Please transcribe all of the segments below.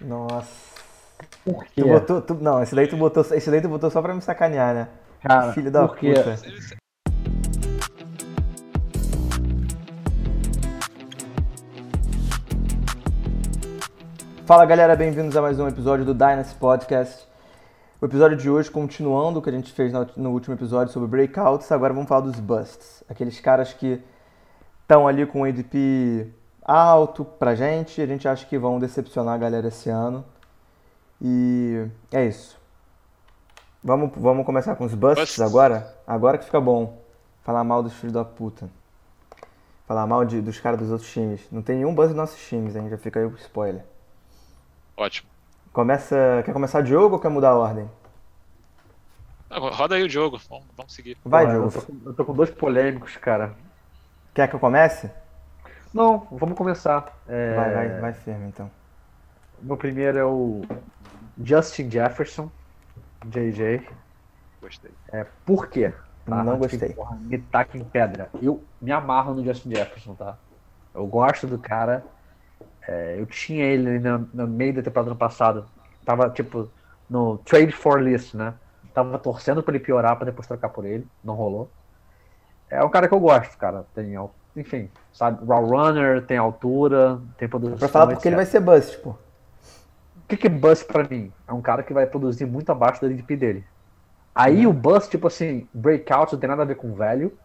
Nossa. Por quê? Tu botou, tu- não, esse daí tu botou, esse daí tu botou só pra me sacanear, né? Cara, Filho da por quê? puta. Fala galera, bem-vindos a mais um episódio do Dynasty Podcast. O episódio de hoje, continuando o que a gente fez no, último episódio sobre breakouts, agora vamos falar dos busts. Aqueles caras que estão ali com um ADP alto pra gente, a gente acha que vão decepcionar a galera esse ano. E é isso. Vamos, vamos começar com os busts Busts. agora? Agora que fica bom. Falar mal dos filhos da puta. Falar mal de, dos caras dos outros times. Não tem nenhum buzz nos nossos times, hein? Já fica aí o spoiler. Ótimo. Começa. Quer começar Diogo ou quer mudar a ordem? Roda aí o jogo, vamos, vamos seguir. Vai, Diogo. Eu tô, com, eu tô com dois polêmicos, cara. Quer que eu comece? Não, vamos começar. É, Vai, vai, vai firme então. Meu primeiro é o Justin Jefferson, JJ. Gostei. É, por quê? Não Antes que, gostei. porra, me taque em pedra. Eu me amarro no Justin Jefferson, tá? Eu gosto do cara. É, eu tinha ele na- no meio da temporada do ano passado. Tava, tipo, no trade for list, né? Tava torcendo pra ele piorar pra depois trocar por ele. Não rolou. É um cara que eu gosto, cara. Tem, enfim, sabe? Raw runner, tem altura, tem produção. Pra falar porque ele vai ser bust, pô. O que, que é bust pra mim? É um cara que vai produzir muito abaixo da LDP dele. Aí Uhum. o bust, tipo assim, breakout não tem nada a ver com velho.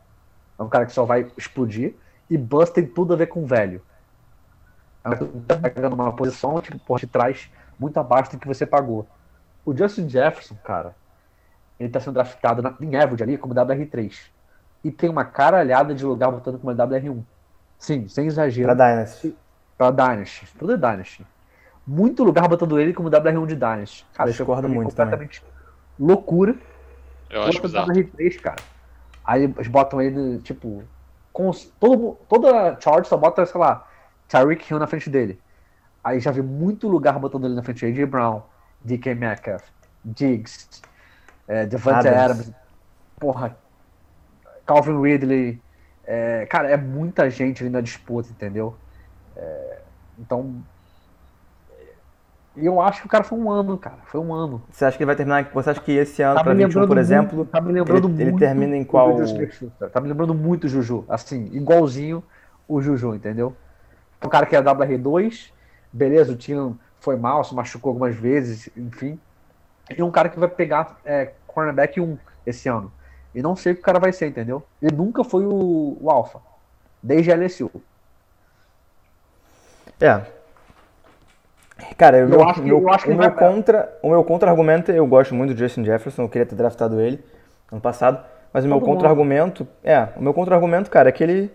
É um cara que só vai explodir. E bust tem tudo a ver com velho. É um cara que tá pegando uma posição tipo, porra, te traz muito abaixo do que você pagou. O Justin Jefferson, cara, ele tá sendo draftado na, em average ali como WR3. E tem uma caralhada de lugar botando como WR1. Sim, sem exagero Pra Dynasty. pra Dynasty. Tudo é Dynasty. Muito lugar botando ele como WR1 de Dynasty. Cara, Discordo mim é muito completamente loucura. Eu acho Bota bizarro. WR3, cara. Aí eles botam ele, tipo, com os- todo, toda chart só bota, sei lá, Tyreek Hill na frente dele. Aí já vi muito lugar botando ele na frente. AJ Brown, DK Metcalf, Diggs, é, Devante Adams. Adams. Porra, Calvin Ridley. É, cara, é muita gente ali na disputa, entendeu? É, então. Eu acho que o cara foi um ano, cara. Foi um ano. Você acha que ele vai terminar. Você acha que esse ano, Tá pra me 21, lembrando por muito- exemplo, tá me lembrando ele- ele muito termina em o qual-. Tá me lembrando muito o Juju, assim, igualzinho o Juju, entendeu? Um cara que é WR2, beleza, o Tino foi mal, se machucou algumas vezes, enfim. E um cara que vai pegar é, cornerback 1 esse ano. E não sei o que o cara vai ser, entendeu? Ele nunca foi o, o Alpha, desde a LSU. É. Cara, eu, Eu meu, acho que- meu- eu acho que o meu contra, o meu contra-argumento, eu gosto muito do Justin Jefferson, eu queria ter draftado ele ano passado, mas o meu contra-argumento, é, o meu contra-argumento, cara, é que ele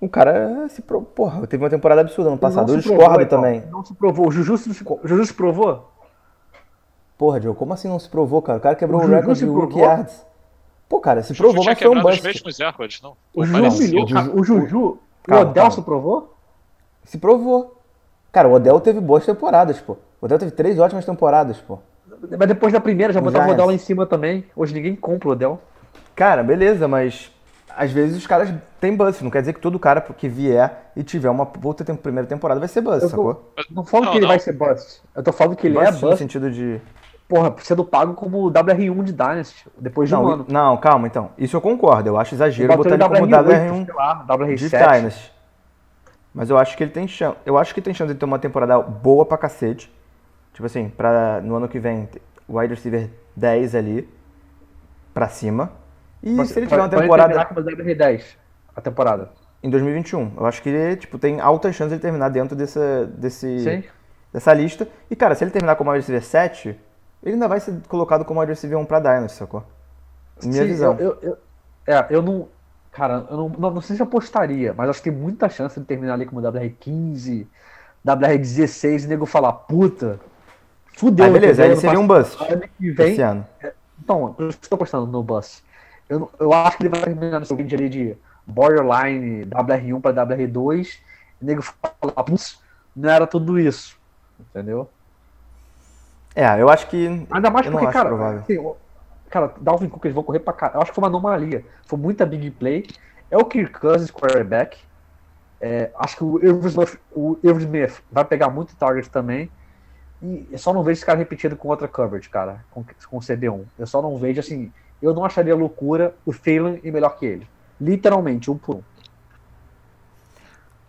o cara se pro, porra, teve uma temporada absurda ano passado. Eu discordo provou, então. também. Não se provou. O Juju se, o Juju se provou? Porra, Diogo, como assim não se provou, cara? O cara quebrou O o, recorde de rookie provou? yards. Pô, cara, se O Juju provou, mas foi um quebrado os bust. mesmos não? O Juju. O Juju. Calma, o Odell se provou? Se provou. Cara, o Odell teve boas temporadas, pô. O Odell teve três ótimas temporadas, pô. Mas depois da primeira já botava o. Odell lá em cima também. Hoje ninguém compra o Odell. Cara, beleza, mas às vezes os caras têm bust. Não quer dizer que todo cara que vier e tiver uma puta tem- primeira temporada vai ser bust, Eu tô- sacou? Não falo Não, que ele não. vai ser bust. Eu tô falando que ele Bust é no bust, sentido de. Porra, sendo pago como WR1 de Dynasty, depois de um Não, ano. não, calma, então. Isso eu concordo. Eu acho exagero Eu botar ele como WR8, WR1 sei lá, de WR7. Dynasty. Mas eu acho que ele tem chance. Eu acho que tem chance de ter uma temporada boa pra cacete. Tipo assim, pra, no ano que vem, wide receiver 10 ali pra cima. E Mas se ele tiver uma temporada terminar como WR10 a temporada. em 2021, eu acho que ele tipo, tem altas chances de ele terminar dentro dessa, desse, Sim. dessa lista. E cara, se ele terminar como wide receiver 7, ele ainda vai ser colocado como wide receiver 1 pra Dynasty, sacou? Minha Sim, visão. Eu, eu, eu- é, eu não. Cara, eu não, não, não sei se apostaria, mas acho que tem muita chance de terminar ali como WR15, WR16 e o nego falar, puta, fudeu. Aí beleza, entendeu? aí seria um bust vem, esse ano. Então, eu estou apostando no bus. Eu, eu acho que ele vai terminar nesse range ali de borderline WR1 para WR2. E nego fala, putz, não era tudo isso. Entendeu? É, eu acho que. Ainda mais porque, cara, assim, cara, Dalvin Cook eles vão correr pra cá. Eu acho que foi uma anomalia. Foi muita big play. É o Kirk Cousins, quarterback. É, acho que o Irv Smith, o Smith vai pegar muito target também. E eu só não vejo esse cara repetido com outra coverage, cara, com, com CB1. Eu só não vejo assim. Eu não acharia loucura o Thielen ir melhor que ele. Literalmente, um por um.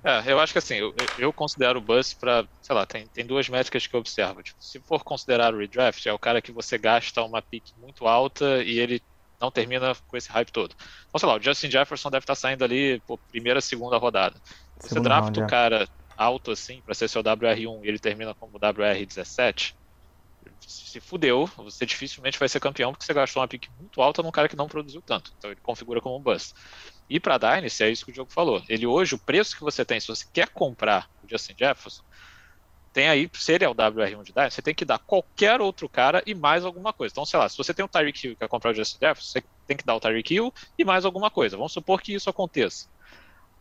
É, eu acho que assim, eu, eu considero o Bus para, sei lá, tem, tem duas métricas que eu observo. Tipo, se for considerar o redraft, é o cara que você gasta uma pick muito alta e ele não termina com esse hype todo. Então, sei lá, o Justin Jefferson deve estar saindo ali por primeira, segunda rodada. Você Segundo drafta o é. cara alto assim para ser seu WR1 e ele termina como WR17, se fudeu, você dificilmente vai ser campeão porque você gastou uma pick muito alta num cara que não produziu tanto. Então ele configura como um bust. E para Dynasty, é isso que o Diogo falou. Ele hoje, o preço que você tem, se você quer comprar o Justin Jefferson, tem aí, se ele é o WR1 de Dynasty, você tem que dar qualquer outro cara e mais alguma coisa. Então, sei lá, se você tem o Tyreek Hill e quer comprar o Justin Jefferson, você tem que dar o Tyreek Hill e mais alguma coisa. Vamos supor que isso aconteça.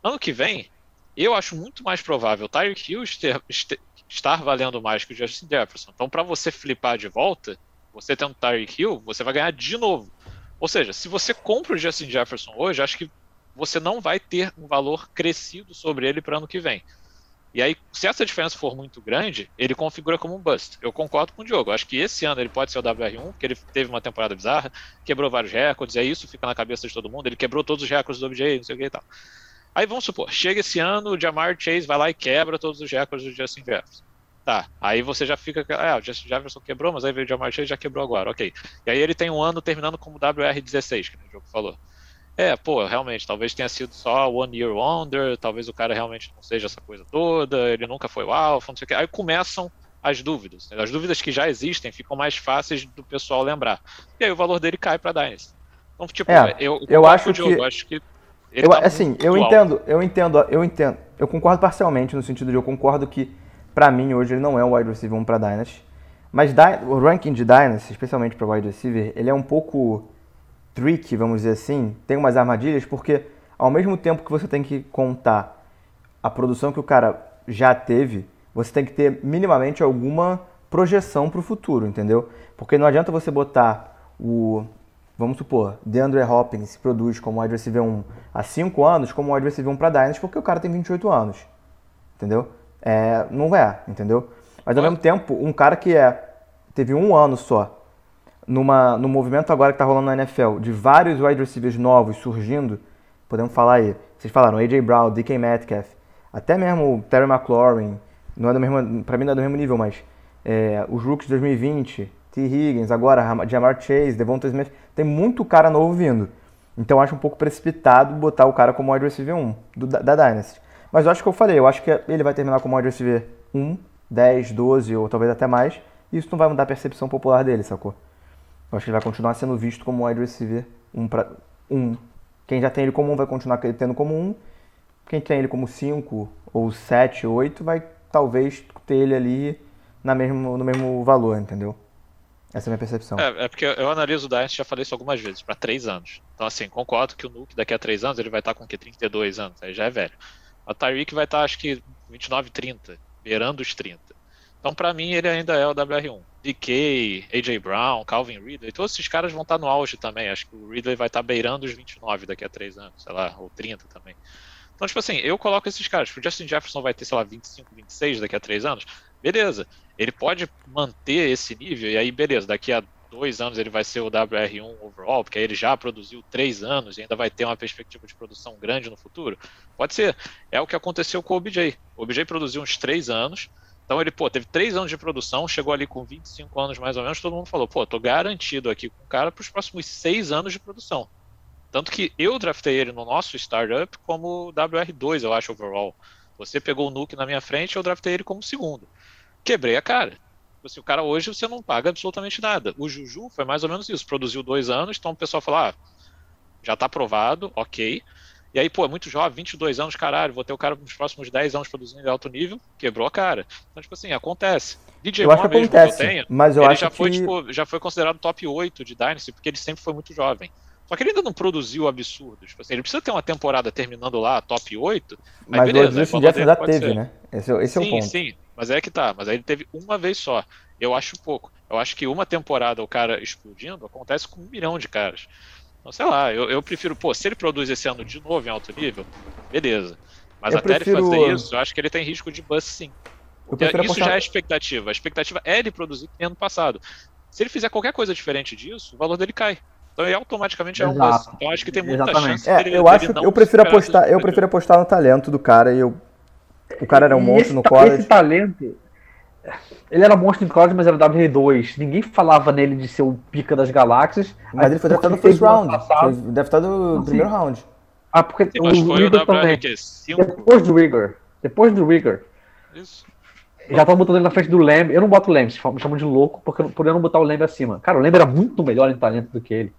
Ano que vem, eu acho muito mais provável o Tyreek Hill ester, ester, estar valendo mais que o Justin Jefferson. Então, para você flipar de volta, você tendo o Tyreek Hill, você vai ganhar de novo. Ou seja, se você compra o Justin Jefferson hoje, acho que você não vai ter um valor crescido sobre ele para ano que vem. E aí, se essa diferença for muito grande, ele configura como um bust. Eu concordo com o Diogo. Acho que esse ano ele pode ser o WR1, porque ele teve uma temporada bizarra, quebrou vários recordes, é isso fica na cabeça de todo mundo. Ele quebrou todos os recordes do OBJ, não sei o que e tal. Aí vamos supor, chega esse ano, o Jamar Chase vai lá e quebra todos os recordes do Justin Jefferson. Tá, aí você já fica. Ah, o Justin Jefferson quebrou, mas aí veio o Jamar Chase já quebrou agora, ok. E aí ele tem um ano terminando como WR16, que o jogo falou. É, pô, realmente, talvez tenha sido só One Year Wonder, talvez o cara realmente não seja essa coisa toda, ele nunca foi o Alpha, não sei o que. Aí começam as dúvidas. As dúvidas que já existem ficam mais fáceis do pessoal lembrar. E aí o valor dele cai para Dynasty. Então, tipo, é, eu, eu acho que, eu acho que eu, tá assim, eu entendo, alto. eu entendo, eu entendo. Eu concordo parcialmente no sentido de eu concordo que para mim hoje ele não é um wide receiver 1 para Dynasty. Mas o ranking de Dynasty, especialmente para wide receiver, ele é um pouco tricky, vamos dizer assim, tem umas armadilhas, porque ao mesmo tempo que você tem que contar a produção que o cara já teve, você tem que ter minimamente alguma projeção para o futuro, entendeu? Porque não adianta você botar o, vamos supor, DeAndre Hopkins se produz como wide receiver 1 há 5 anos, como wide receiver 1 para Dynasty, porque o cara tem 28 anos, entendeu? É, não é, entendeu? Mas ao mesmo tempo, um cara que é teve um ano só numa, no movimento agora que está rolando na NFL, de vários wide receivers novos surgindo, podemos falar aí, vocês falaram AJ Brown, DK Metcalf, até mesmo Terry McLaurin, não é do mesmo, para mim não é do mesmo nível, mas é, os rookies de 2020, T. Higgins, agora Jamar Chase, Devonta Smith, tem muito cara novo vindo. Então acho um pouco precipitado botar o cara como wide receiver 1 do, da, da Dynasty. Mas eu acho que eu falei, eu acho que ele vai terminar como wide receiver 1, 10, 12 ou talvez até mais. E isso não vai mudar a percepção popular dele, sacou? Eu acho que ele vai continuar sendo visto como wide receiver 1 para 1. Quem já tem ele como 1 vai continuar tendo como 1. Quem tem ele como 5 ou 7, 8 vai talvez ter ele ali na mesmo, no mesmo valor, entendeu? Essa é a minha percepção. É, é porque eu analiso o Dynasty, já falei isso algumas vezes, para 3 anos. Então, assim, concordo que o Nuke daqui a 3 anos ele vai estar com que 32 anos, aí já é velho. A Tyreek vai estar, acho que, 29, 30, beirando os 30. Então, para mim, ele ainda é o WR1. DK, AJ Brown, Calvin Ridley, todos esses caras vão estar no auge também. Acho que o Ridley vai estar beirando os 29 daqui a 3 anos, sei lá, ou 30 também. Então, tipo assim, eu coloco esses caras. O Justin Jefferson vai ter, sei lá, 25, 26 daqui a 3 anos. Beleza. Ele pode manter esse nível, e aí, beleza, daqui a dois anos ele vai ser o WR1 overall, porque aí ele já produziu três anos e ainda vai ter uma perspectiva de produção grande no futuro? Pode ser. É o que aconteceu com o OBJ. O OBJ produziu uns três anos, então ele, pô, teve três anos de produção, chegou ali com 25 anos mais ou menos, todo mundo falou, pô, tô garantido aqui com o cara para os próximos seis anos de produção. Tanto que eu draftei ele no nosso startup como WR2, eu acho, overall. Você pegou o Nuke na minha frente, eu draftei ele como segundo. Quebrei a cara. Assim, o cara hoje você não paga absolutamente nada. O Juju foi mais ou menos isso. Produziu dois anos, então o pessoal falou: ah, já tá aprovado, ok. E aí, pô, é muito jovem, 22 anos, caralho, vou ter o cara nos próximos 10 anos produzindo em alto nível, quebrou a cara. Então, tipo assim, acontece. DJ eu acho que acontece, que eu tenho, mas eu ele acho já que... foi, tipo, já foi considerado top 8 de Dynasty, porque ele sempre foi muito jovem. Só que ele ainda não produziu absurdos. Tipo assim, ele precisa ter uma temporada terminando lá, top 8. Mas beleza, o Justin Jefferson já teve, ser. né? Esse, esse sim, é o ponto. Sim, mas é que tá. Mas aí ele teve uma vez só. Eu acho pouco. Eu acho que uma temporada o cara explodindo acontece com um milhão de caras. Então, sei lá, eu, eu prefiro, pô, se ele produz esse ano de novo em alto nível, beleza. Mas eu até prefiro... ele fazer isso, eu acho que ele tem risco de bust sim. Isso apostar... já é expectativa. A expectativa é ele produzir ano passado. Se ele fizer qualquer coisa diferente disso, o valor dele cai. Então ele automaticamente é um Exato. bust. Então acho que tem muita Exatamente. chance É, dele, eu dele acho, não eu prefiro apostar, eu prefiro apostar no talento do cara e eu o cara era um monstro esse no college. Esse talento. Ele era monstro no college, mas era WR2. Ninguém falava nele de ser o pica das galáxias. Mas ele foi draftado no first round. Foi draftado no Não, primeiro round. Ah, porque Sim, mas o foi o Rigor também. WR 5. Depois do Rigor. Depois do Rigor. Isso. Já estão botando ele na frente do Lamb. Eu não boto o Lamb, me chamam de louco, porque por eu não botar o Lamb acima. Cara, o Lamb era muito melhor em talento do que ele.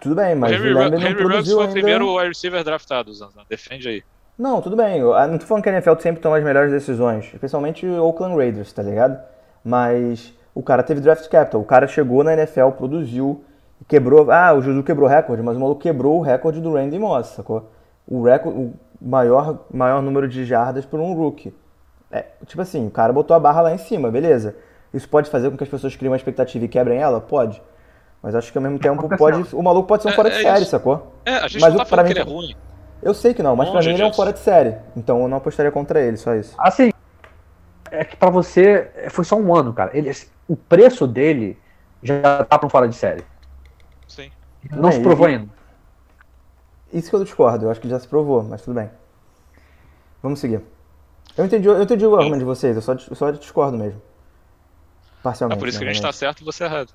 Tudo bem, mas Henry, o Ruggs- Lamb não Henry Ruggs produziu foi o primeiro wide receiver draftado, Zanzan. Defende aí. Não, tudo bem. Eu ah, não tô falando que a NFL sempre toma as melhores decisões, especialmente o Oakland Raiders, tá ligado? Mas o cara teve draft capital. O cara chegou na NFL, produziu, quebrou. Ah, o Juju quebrou recorde, mas o maluco quebrou o recorde do Randy Moss, sacou? O recorde, o maior, maior número de jardas por um rookie. É, tipo assim, o cara botou a barra lá em cima, beleza. Isso pode fazer com que as pessoas criem uma expectativa e quebrem ela? Pode. Mas acho que ao mesmo tempo pode. O maluco pode ser um É, fora de é série, isso. sacou? É, a gente Mas não tá pra falando mim- que ele é ruim. Eu sei que não, mas pra Longe mim ele é um fora de série. Então eu não apostaria contra ele, só isso. Assim, é que pra você foi só um ano, cara. Ele, o preço dele já tá pra um fora de série. Sim. Não É, se provou e- ainda. Isso que eu discordo, eu acho que ele já se provou, mas tudo bem. Vamos seguir. Eu entendi, eu entendi o argumento de vocês, eu só, eu só discordo mesmo. É Parcialmente. por isso que a gente tá obviamente. certo e você errado.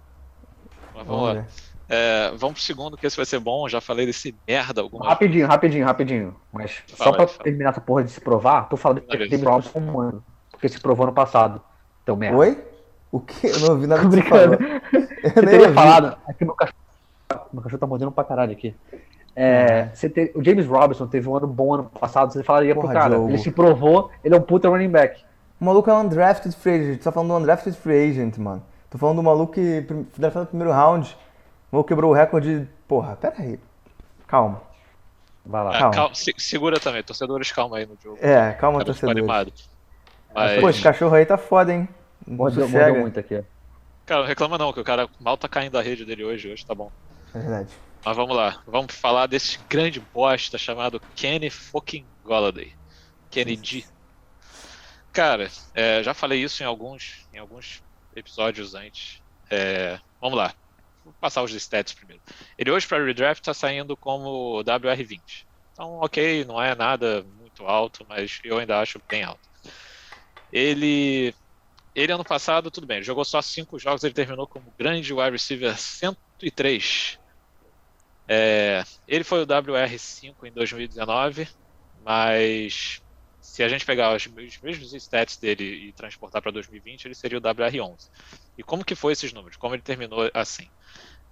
Mas vamos Vamos lá. ver. É, vamos pro segundo, que esse vai ser bom. Já falei desse merda algumas Rapidinho, rapidinho, rapidinho. Mas só Fala pra aí, fala. terminar essa porra de se provar, tô falando que. David Robinson um ano. Porque se provou no passado. Então, merda. Oi? O que? Eu não ouvi nada que falou. Eu teria ouvi. falado. Aqui meu cachorro. Meu cachorro tá mordendo pra caralho aqui. É, você te- o James Robinson teve um ano bom ano passado, você falaria pro Porra, cara. Diogo. Ele se provou, ele é um puta running back. O maluco é um undrafted free agent. Você tá falando do undrafted free agent, mano. Tô falando do maluco que draftado no primeiro round. Maluco quebrou o recorde. Porra, pera aí. Calma. Vai lá. É, Calma. calma, se- segura também, torcedores, calma aí no jogo. É, calma, Tá torcedor. animado. Mas, Pô, esse cachorro aí tá foda, hein? Mordeu, mordeu muito aqui. cara, não reclama não, que o cara mal tá caindo da rede dele hoje, hoje tá bom. É verdade. Mas vamos lá, vamos falar desse grande bosta chamado Kenny fucking Golladay. Kenny G. Cara, é, já falei isso em alguns, em alguns episódios antes. É, vamos lá, vou passar os stats primeiro. Ele hoje para redraft tá saindo como WR20. Então, ok, não é nada muito alto, mas eu ainda acho bem alto. Ele, ele ano passado, tudo bem, jogou só cinco jogos, ele terminou como grande wide receiver 103. É, ele foi o WR5 em 2019, mas se a gente pegar os, os mesmos stats dele e transportar para 2020, ele seria o WR11. E como que foi esses números? Como ele terminou assim?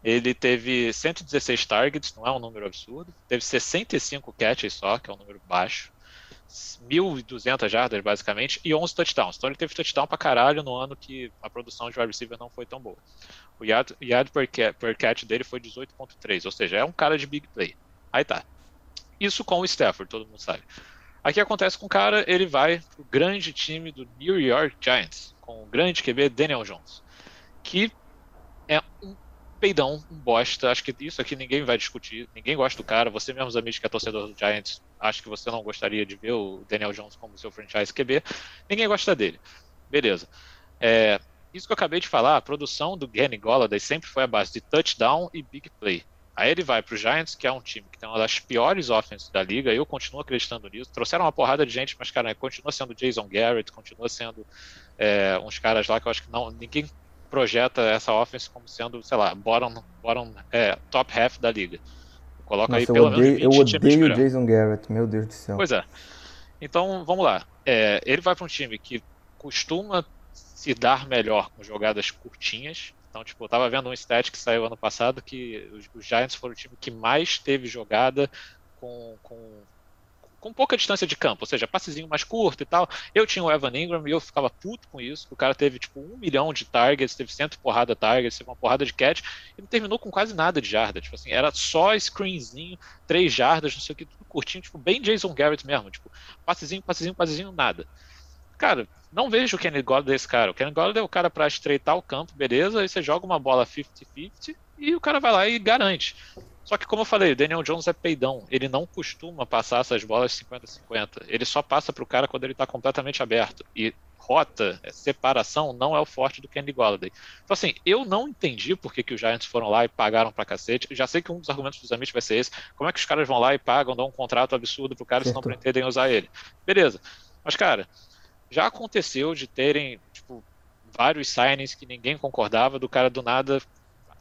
Ele teve 116 targets, não é um número absurdo. Teve 65 catches só, que é um número baixo. 1.200 jardas, basicamente, e 11 touchdowns. Então ele teve touchdown pra caralho no ano que a produção de wide receiver não foi tão boa. O yard, yard per, per catch dele foi 18.3, ou seja, é um cara de big play. Aí tá. Isso com o Stafford, todo mundo sabe. Aqui acontece com o cara, ele vai pro grande time do New York Giants, com o grande QB Daniel Jones, que é um peidão, um bosta. Acho que isso aqui ninguém vai discutir. Ninguém gosta do cara. Você mesmo, amigos que é torcedor do Giants, acho que você não gostaria de ver o Daniel Jones como seu franchise QB. Ninguém gosta dele. Beleza. É, isso que eu acabei de falar, a produção do Golladay sempre foi a base de touchdown e big play. Aí ele vai pro Giants, que é um time que tem uma das piores offenses da liga, eu continuo acreditando nisso. Trouxeram uma porrada de gente, mas, cara, continua sendo Jason Garrett, continua sendo é, uns caras lá que eu acho que não, ninguém projeta essa offense como sendo, sei lá, bottom, bottom é, top half da liga. Coloca aí Nossa, eu pelo menos odeio, 20 eu odeio o. Jason Garrett, meu Deus do céu. Pois é. Então, vamos lá. É, ele vai para um time que costuma se dar melhor com jogadas curtinhas. Então, tipo, eu tava vendo um stat que saiu ano passado que os, Giants foram o time que mais teve jogada com, com, com pouca distância de campo, ou seja, passezinho mais curto e tal. Eu tinha o Evan Ingram e eu ficava puto com isso, o cara teve, tipo, um milhão de targets, teve cento porrada targets, teve uma porrada de catch, e não terminou com quase nada de jarda. Tipo assim, era só screenzinho, três jardas, não sei o que, tudo curtinho, tipo, bem Jason Garrett mesmo, tipo, passezinho, passezinho, passezinho, nada. Cara, não vejo o Kenny Golladay desse cara. O Kenny Golladay é o cara para estreitar o campo, beleza, aí você joga uma bola 50-50 e o cara vai lá e garante. Só que, como eu falei, o Daniel Jones é peidão. Ele não costuma passar essas bolas 50-50. Ele só passa pro cara quando ele tá completamente aberto. E rota, é, separação, não é o forte do Kenny Golladay. Então, assim, eu não entendi por que, que os Giants foram lá e pagaram pra cacete. Já sei que um dos argumentos dos Amit vai ser esse. Como é que os caras vão lá e pagam, dão um contrato absurdo pro cara se não pretendem usar ele? Beleza. Mas, cara, já aconteceu de terem, tipo, vários signings que ninguém concordava, do cara do nada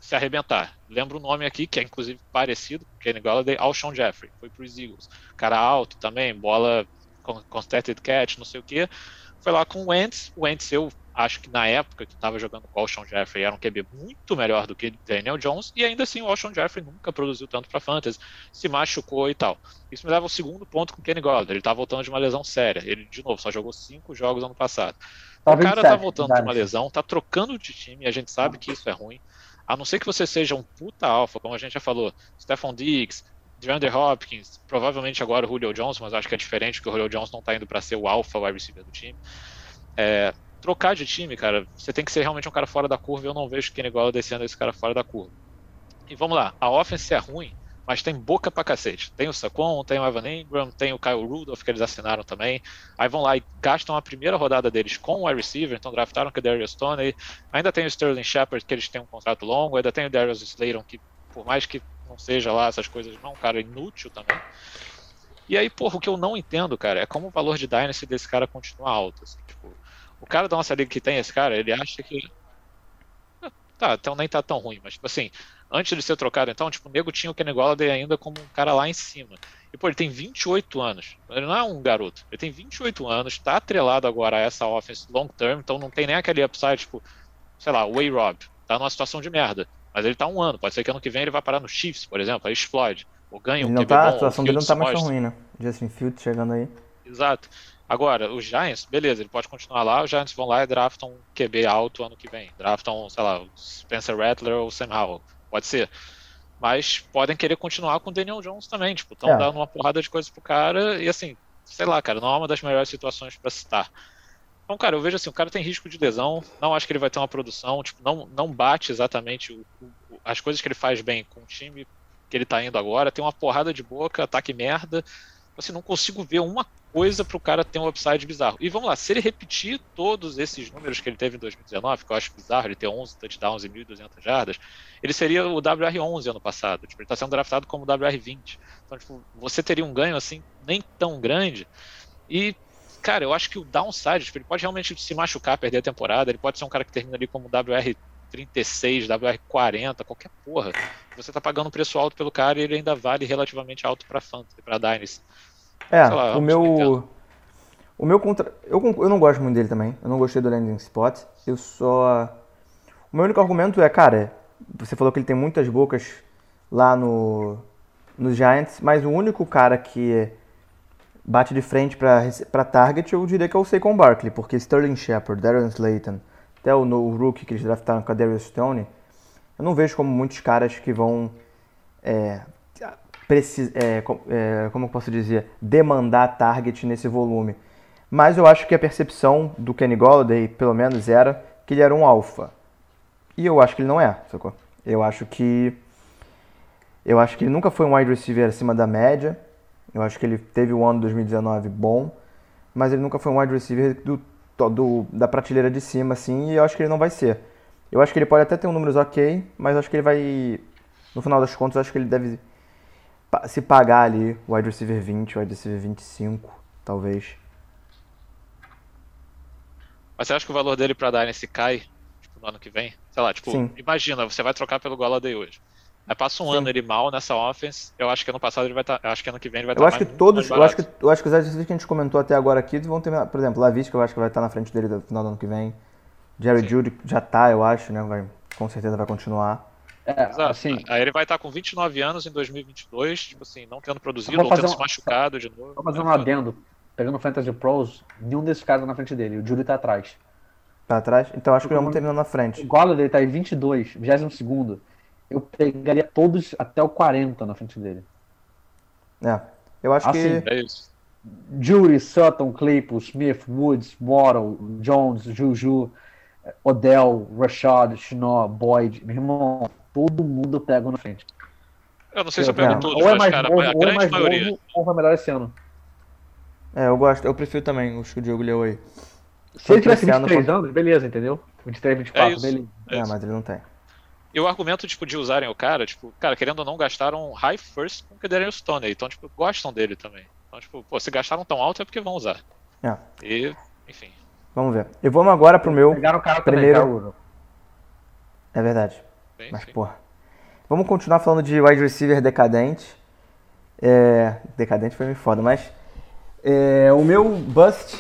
se arrebentar. Lembro o nome aqui, que é inclusive parecido Kenny Golladay, Alshon Jeffrey, foi para os Eagles. Cara alto também, bola contested catch, não sei o que. Foi lá com o Wentz. O Wentz, eu acho que na época que estava jogando com o Alshon Jeffrey, era um QB muito melhor do que Daniel Jones, e ainda assim o Alshon Jeffrey nunca produziu tanto para fantasy, se machucou e tal. Isso me leva ao segundo ponto com o Kenny Golladay. Ele tá voltando de uma lesão séria. Ele, de novo, só jogou cinco jogos ano passado. o cara tá voltando de uma lesão, tá trocando de time, a gente sabe que isso é ruim. A não ser que você seja um puta alfa, como a gente já falou, Stephon Diggs, DeAndre Hopkins, provavelmente agora o Julio Jones, mas acho que é diferente, porque o Julio Jones não está indo para ser o alfa wide receiver do time. É, trocar de time, cara, você tem que ser realmente um cara fora da curva. Eu não vejo Kenny Golladay descendo esse cara fora da curva. E vamos lá, a offense é ruim, mas tem boca pra cacete. Tem o Saquon, tem o Evan Ingram, tem o Kyle Rudolph que eles assinaram também. Aí vão lá e gastam a primeira rodada deles com o wide receiver, então draftaram o Darius Stoney. Ainda tem o Sterling Shepard, que eles têm um contrato longo. Ainda tem o Darius Slayton, que por mais que não seja lá essas coisas, não cara inútil também. E aí, porra, o que eu não entendo, cara, é como o valor de Dynasty desse cara continua alto. Assim, tipo, o cara da nossa liga que tem esse cara, ele acha que. Tá, então nem tá tão ruim, mas tipo assim, antes de ser trocado, então, tipo, o nego tinha o Kenny Golladay ainda como um cara lá em cima. E, pô, ele tem 28 anos. Ele não é um garoto. Ele tem 28 anos, tá atrelado agora a essa offense long term, então não tem nem aquele upside, tipo, sei lá, o Way-Rob. Tá numa situação de merda. Mas ele tá um ano. Pode ser que ano que vem ele vá parar no Chiefs, por exemplo, aí explode. Ou ganha um ele não tá, bom, A situação dele não tá mais tão ruim, né? Justin Fields chegando aí. Exato. Agora, os Giants, beleza, ele pode continuar lá, os Giants vão lá e draftam um QB alto ano que vem. Draftam, sei lá, Spencer Rattler ou Sam Howell. Pode ser. Mas podem querer continuar com o Daniel Jones também. Tipo, estão é. dando uma porrada de coisas pro cara. E assim, sei lá, cara, não é uma das melhores situações para citar. Então, cara, eu vejo assim, o cara tem risco de lesão, não acho que ele vai ter uma produção, tipo, não, não bate exatamente o, o, as coisas que ele faz bem com o time que ele tá indo agora, tem uma porrada de boca, ataque merda, assim, não consigo ver uma coisa para o cara ter um upside bizarro. E vamos lá, se ele repetir todos esses números que ele teve em 2019, que eu acho bizarro, ele ter 11 touchdowns e 1.200 jardas, ele seria o WR11 ano passado. Tipo, ele está sendo draftado como WR20. Então, tipo, você teria um ganho assim, nem tão grande. E, cara, eu acho que o downside, tipo, ele pode realmente se machucar, perder a temporada, ele pode ser um cara que termina ali como WR 36, WR40, qualquer porra. Você tá pagando um preço alto pelo cara e ele ainda vale relativamente alto para Fantasy, para Dynasty. É, lá, o meu. O meu contra. Eu, eu não gosto muito dele também. Eu não gostei do landing spot. Eu só. O meu único argumento é, cara, você falou que ele tem muitas bocas lá no. Nos Giants, mas o único cara que bate de frente para target, eu diria que é o Saquon Barkley, porque Sterling Shepard, Darren Slayton, até o no rookie que eles draftaram com a Darius Stone, eu não vejo como muitos caras que vão é, precis, é, é, como eu posso dizer, demandar target nesse volume. Mas eu acho que a percepção do Kenny Golladay, pelo menos, era que ele era um alfa. E eu acho que ele não é, sacou? Eu acho que eu acho que ele nunca foi um wide receiver acima da média. Eu acho que ele teve o ano 2019 bom, mas ele nunca foi um wide receiver do, do, da prateleira de cima, assim, e eu acho que ele não vai ser. Eu acho que ele pode até ter um números ok, mas acho que ele vai. No final das contas, acho que ele deve se pagar ali o wide receiver 20, o wide receiver 25, talvez. Mas você acha que o valor dele pra Dynasty cai tipo, no ano que vem? Sei lá, tipo, Sim. imagina, você vai trocar pelo Golladay hoje. Aí passa um Sim. ano ele mal nessa offense. Eu acho que ano passado ele vai estar. Tá, acho que ano que vem ele vai estar. Eu tá acho que todos. Eu acho que, eu acho que os adversários que a gente comentou até agora aqui vão ter. Por exemplo, Lavisca eu acho que vai estar na frente dele no final do ano que vem. Jerry Judy já tá, eu acho, né? Vai, com certeza vai continuar. É, assim, aí ele vai estar com 29 anos em 2022, tipo assim, não tendo produzido ou tendo um, se machucado de novo. Vou fazer né? um adendo. Pegando o Fantasy Pros, nenhum desses caras tá na frente dele. O Júlio tá atrás. Tá atrás? Então acho que vamos terminando na frente. O Gola dele tá em 22, 22 Eu pegaria todos até o 40 na frente dele. É. Eu acho assim, que. É isso. Jury, Sutton, Claypool, Smith, Woods, Waddle, Jones, Juju, Odell, Rashad, Chinó, Boyd. Meu irmão, todo mundo pega na frente. Eu não sei se eu pego É, todos, ou é mas, mais cara, novo, a ou é grande mais maioria. novo, ou vai melhor esse ano. É, eu gosto, eu prefiro também os que o Diogo leu aí. Se ele tivesse Esse ano 23 anos, beleza, entendeu? 23, 24, É isso. beleza. É É, mas ele não tem. E o argumento, tipo, de usarem o cara, tipo, cara, querendo ou não, gastaram high first com o Kadarius Stone, então, tipo, gostam dele também. Então, tipo, pô, se gastaram tão alto é porque vão usar. É. E, enfim. Vamos ver. E vamos agora pro meu. Pegaram o cara também, Primeiro- cara, Russell. É verdade. bem, Mas, porra. Vamos continuar falando de wide receiver decadente. É, decadente foi meio foda, mas. é, o meu bust,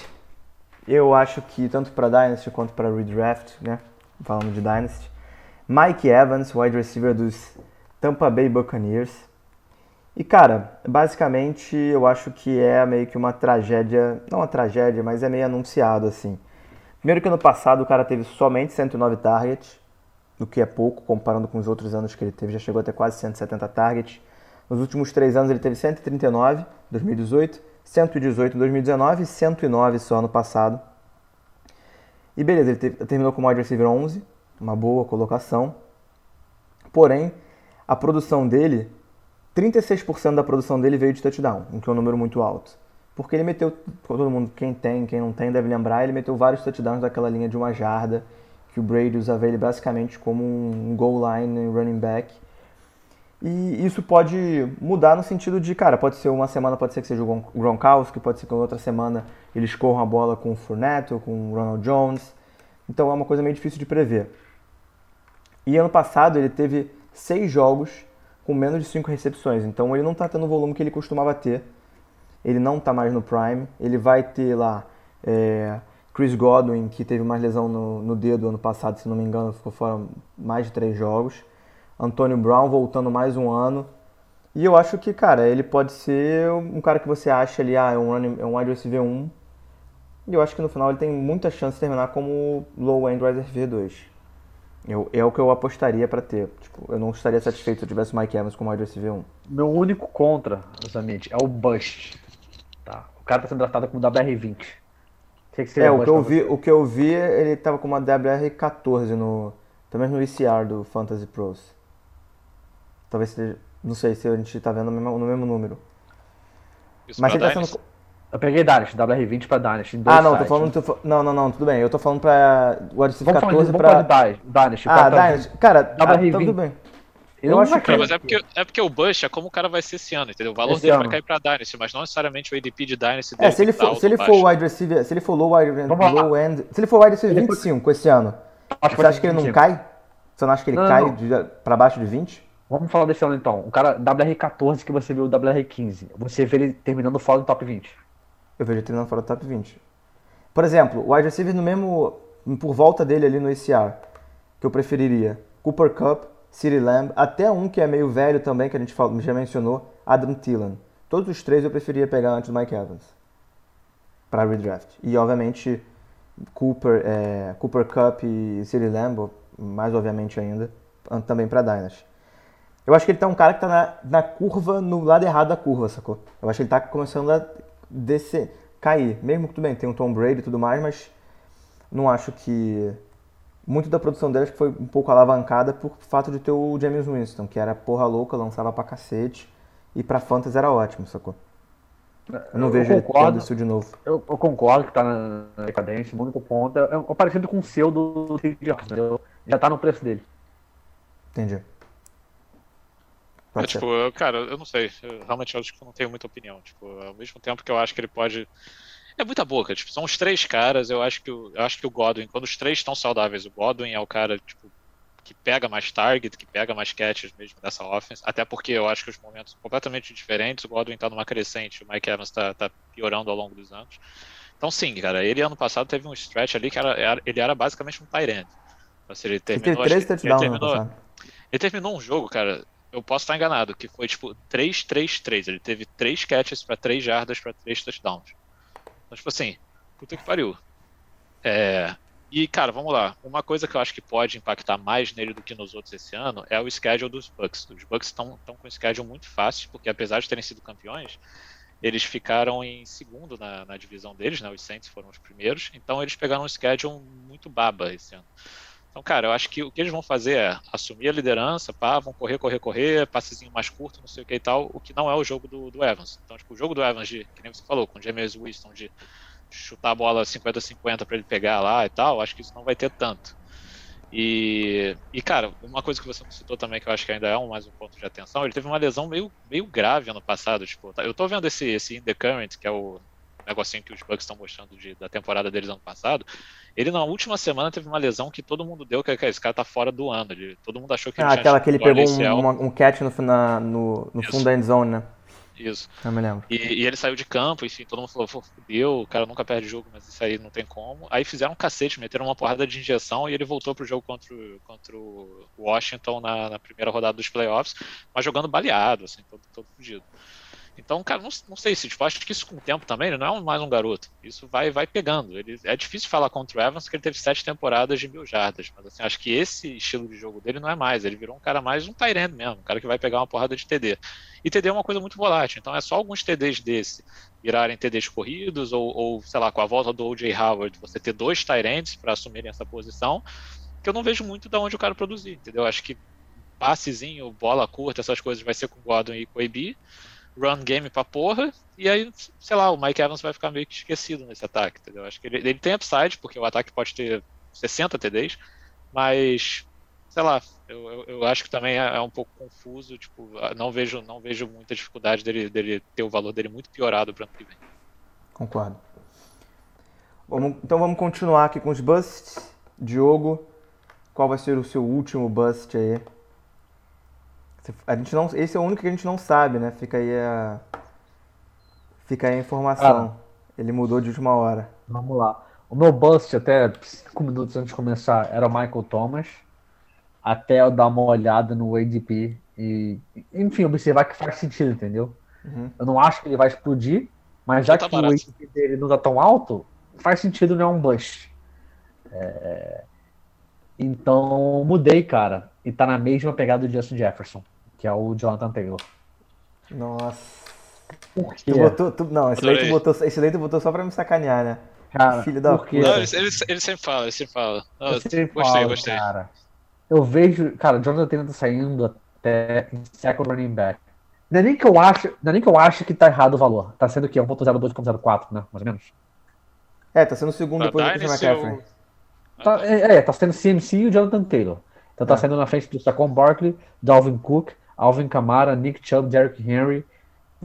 eu acho que tanto para Dynasty quanto para Redraft, né? Falando de Dynasty. Mike Evans, wide receiver dos Tampa Bay Buccaneers. E cara, basicamente eu acho que é meio que uma tragédia, não uma tragédia, mas é meio anunciado assim. Primeiro que ano passado o cara teve somente 109 targets, o que é pouco comparando com os outros anos que ele teve, já chegou até quase 170 targets. Nos últimos três anos ele teve 139 em 2018, 118 em 2019 e 109 só ano passado. E beleza, ele terminou como wide receiver 11, uma boa colocação. Porém, a produção dele, 36% da produção dele veio de touchdown, o que é um número muito alto. Porque ele meteu, todo mundo, quem tem, quem não tem, deve lembrar, ele meteu vários touchdowns daquela linha de uma jarda, que o Brady usava ele basicamente como um goal line running back. E isso pode mudar no sentido de, cara, pode ser uma semana, pode ser que seja o Gron- Gronkowski, pode ser que outra semana eles corram a bola com o Fournette ou com o Ronald Jones. Então é uma coisa meio difícil de prever. E ano passado ele teve seis jogos com menos de cinco recepções, então ele não está tendo o volume que ele costumava ter. Ele não está mais no prime. Ele vai ter lá é, Chris Godwin, que teve mais lesão no, no dedo ano passado, se não me engano, ficou fora mais de três jogos. Antônio Brown voltando mais um ano. E eu acho que, cara, ele pode ser um cara que você acha ali, ah, é um, running, é um wide receiver 1. E eu acho que no final ele tem muita chance de terminar como low end wide receiver 2. Eu, é o que eu apostaria pra ter. Tipo, eu não estaria satisfeito se eu tivesse o Mike Evans como wide receiver 1. Meu único contra, justamente, é o Bust. Tá? O cara tá sendo tratado como WR20. O que, que seria É, o que, eu vi, o que eu vi, ele tava com uma WR14 no. Também no ECR do Fantasy Pros. Talvez seja. Não sei se a gente tá vendo no mesmo, no mesmo número. Isso Mas ele tá Dynasty. sendo. Eu peguei Dynasty, WR20 pra Dynasty. Em dois Ah, não, tô sites. falando. tô fa- Não, não, não, tudo bem. Eu tô falando pra. Wide receiver Vamos falar, 14 vamos pra. falar de Dynasty. Dynasty Ah, Dynasty. Cara, ah, WR20. tudo bem. Eu não acho que-. Mas é porque, é porque o Bush é como o cara vai ser esse ano, entendeu? O valor Esse dele ano. vai cair pra Dynasty, mas não necessariamente o ADP de Dynasty É, dele se ele tá for, se ele for wide receiver, se ele for low, wide, low end, se ele for wide receiver Ele foi- 25 esse ano, Acho você acha que ele não 25. cai? Você não acha que ele Não, cai não. de- pra baixo de 20? Vamos falar desse ano então. O cara WR14 que você viu o WR15. Você vê ele terminando fora do top 20. Eu vejo ele treinando fora do top 20. Por exemplo, o wide receiver no mesmo. por volta dele ali no ECR, que eu preferiria. Cooper Cup, City Lamb, até um que é meio velho também, que a gente já mencionou, Adam Thielen. Todos os três eu preferia pegar antes do Mike Evans. Para redraft. E obviamente Cooper, é, Cooper Cup e City Lamb, mais obviamente ainda, também para Dynasty. Eu acho que ele tá um cara que tá na, na curva, no lado errado da curva, sacou? Eu acho que ele tá começando a descer, cair. Mesmo que tudo bem, tem o Tom Brady e tudo mais, mas não acho que. Muito da produção que foi um pouco alavancada por fato de ter o James Winston, que era porra louca, lançava pra cacete, e pra Fantasy era ótimo, sacou? Eu não Eu vejo ele concordo. isso de novo. Eu, eu concordo que tá na decadência, o único ponto é, é parecido com o seu do entendeu? Já tá no preço dele. Entendi. Pode ser. tipo, eu- cara, eu não sei. Eu realmente acho que eu não tenho muita opinião. Tipo, ao mesmo tempo que eu acho que ele pode. É muita boca. Tipo, são os três caras. Eu acho que o, eu acho que o Godwin, quando os três estão saudáveis, o Godwin é o cara tipo que pega mais target, que pega mais catches mesmo dessa offense. Até porque eu acho que os momentos são completamente diferentes. O Godwin tá numa crescente, o Mike Evans tá, tá piorando ao longo dos anos. Então sim, cara. Ele ano passado teve um stretch ali que era, ele era basicamente um tight end. Então, ele terminou, ele terminou, ele terminou um jogo, cara. Eu posso estar enganado, que foi tipo 3-3-3. Ele teve 3 catches pra 3 jardas pra 3 touchdowns. Então, tipo assim, puta que pariu. É, E, cara, vamos lá. Uma coisa que eu acho que pode impactar mais nele do que nos outros esse ano é o schedule dos Bucks. Os Bucks estão com um schedule muito fácil, porque apesar de terem sido campeões, eles ficaram em segundo na, na divisão deles, né? Os Saints foram os primeiros. Então eles pegaram um schedule muito baba esse ano. Então, cara, eu acho que o que eles vão fazer é assumir a liderança, pá, vão correr, correr, correr, passezinho mais curto, não sei o que e tal, o que não é o jogo do, do Evans. Então, tipo, o jogo do Evans, de, que nem você falou, com o James Winston, de chutar a bola 50-50 para ele pegar lá e tal, acho que isso não vai ter tanto. E, e, cara, uma coisa que você não citou também, que eu acho que ainda é um, mais um ponto de atenção, ele teve uma lesão meio, meio grave ano passado. Tipo, tá, eu tô vendo esse, esse In The Current, que é o negocinho que os Bucks estão mostrando de, da temporada deles ano passado. Ele na última semana teve uma lesão que todo mundo deu, que, que esse cara tá fora do ano. Ele, todo mundo achou que ah, ele aquela que ele pegou um, um, catch no, na, no, no fundo da endzone, né? Isso. Eu me lembro. E, e, ele saiu de campo, enfim, todo mundo falou, fudeu, o cara nunca perde jogo, mas isso aí não tem como. Aí fizeram um cacete, meteram uma porrada de injeção e ele voltou pro jogo contra, contra o Washington na, na primeira rodada dos playoffs, mas jogando baleado, assim, todo, todo fudido. Então, cara, não, não sei se, tipo, acho que isso com o tempo também, ele não é mais um garoto. Isso vai, vai pegando. Ele, é difícil falar contra o Evans que ele teve sete temporadas de mil jardas, mas assim, acho que esse estilo de jogo dele não é mais. Ele virou um cara mais um Tyrant mesmo, um cara que vai pegar uma porrada de TD. E TD é uma coisa muito volátil, então é só alguns TDs desse virarem TDs corridos, ou, ou sei lá, com a volta do O.J. Howard, você ter dois Tyrants para assumirem essa posição, que eu não vejo muito de onde o cara produzir, entendeu? Acho que passezinho, bola curta, essas coisas vai ser com o Gordon e com o run game pra porra, e aí, sei lá, o Mike Evans vai ficar meio que esquecido nesse ataque, entendeu? Acho que ele, ele tem upside, porque o ataque pode ter 60 TDs, mas, sei lá, eu, eu, eu acho que também é, é, um pouco confuso, tipo, não vejo, não vejo muita dificuldade dele, dele ter o valor dele muito piorado para ano que vem. Concordo. Vamos, então vamos continuar aqui com os busts. Diogo, qual vai ser o seu último bust aí? A gente não, esse é o único que a gente não sabe, né? Fica aí a, fica aí a informação. Ah, Ele mudou de última hora. Vamos lá. O meu bust, até 5 minutos antes de começar, era o Michael Thomas. Até eu dar uma olhada no ADP e, enfim, observar que faz sentido, entendeu? Uhum. Eu não acho que ele vai explodir, mas já tá que barato. o ADP dele não tá tão alto, faz sentido não é um bust. É... Então, mudei, cara. E tá na mesma pegada do Justin Jefferson que é o Jonathan Taylor. Nossa. Por quê? Tu botou, tu, não, esse daí, tu botou, esse daí tu botou só pra me sacanear, né? Cara, Filho da puta. Não, ele, ele, sempre fala, ele sempre fala. Não, sempre gostei, falo, gostei. Cara. Eu vejo, cara, o Jonathan Taylor tá saindo até em second running back. Não é nem que eu acho, não é nem que eu acho que tá errado o valor. Tá sendo o quê? 1.02, 1.04, né? Mais ou menos. É, tá sendo o segundo depois do Christian McCaffrey. Tá, é, é, tá sendo CMC e o Jonathan Taylor. Então tá é. sendo na frente do Saquon Barkley, Dalvin Cook, Alvin Kamara, Nick Chubb, Derrick Henry,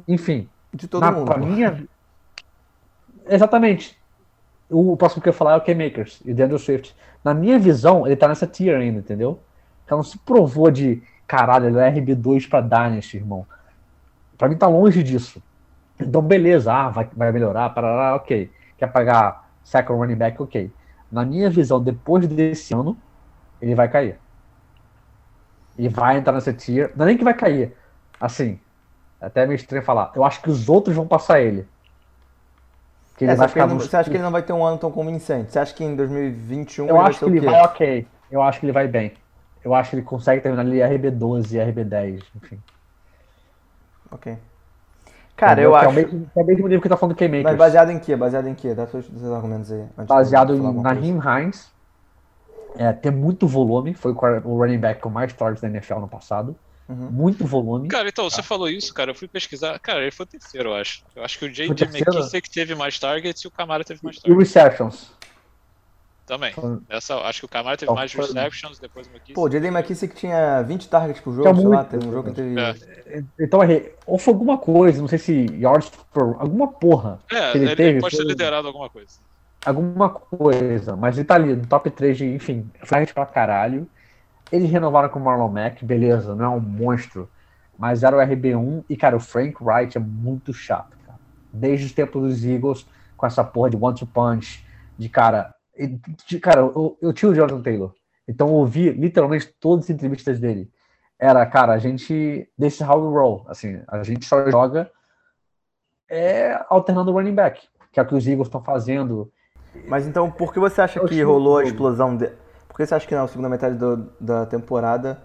enfim. De todo na, mundo. Minha... Exatamente. O próximo que eu falar é o K-Makers e o Daniel Swift. Na minha visão, ele tá nessa tier ainda, entendeu? Então não se provou de caralho, ele é RB2 pra Dynasty, irmão. Pra mim tá longe disso. Então, beleza, ah, vai, vai melhorar, parará, ok. Quer pagar second running back, ok. Na minha visão, depois desse ano, ele vai cair. E vai entrar nessa tier. Não é nem que vai cair. Assim, até é meio estranho falar. Eu acho que os outros vão passar ele. Que ele é, vai ficar não, Você acha que ele não vai ter um ano tão convincente? Você acha que em 2021 Eu acho que ele vai ok. Eu acho que ele vai bem. Eu acho que ele consegue terminar ali RB12, RB10, enfim. Ok. Cara, eu acho. É o, mesmo, é o mesmo nível que tá falando do K-Makers. Mas baseado em quê? Baseado em quê? Dá seus, seus argumentos aí. Baseado em Naheem Hines, é, ter muito volume, foi o running back com mais targets da NFL no passado. Uhum. Muito volume. Cara, então, você falou isso, cara. Eu fui pesquisar. Cara, ele foi terceiro, eu acho. Eu acho que o J.J. McKissick teve mais targets e o Camara teve mais targets. E receptions. Também. Essa, acho que o Camara teve então, mais receptions, depois o McKissick. Pô, o J.J. McKissick tinha 20 targets por jogo, é sei lá, teve um jogo que teve. É. Então, ou foi alguma coisa, não sei se yards por. alguma porra. É, ele, ele teve, pode foi... ter liderado alguma coisa alguma coisa, mas ele tá ali no top 3 de, enfim, frente pra caralho. Eles renovaram com o Marlon Mack, beleza, não é um monstro, mas era o RB1 e, cara, o Frank Wright é muito chato, cara. Desde os tempos dos Eagles, com essa porra de one-two punch, de cara. De, cara, eu, eu tinha o Jonathan Taylor, então eu ouvi literalmente todas as entrevistas dele. Era, cara, a gente. Desse how we roll, assim, a gente só joga é, alternando running back, que é o que os Eagles estão fazendo mas então, por que você acha que rolou a explosão? De... Por que você acha que na segunda metade do, da temporada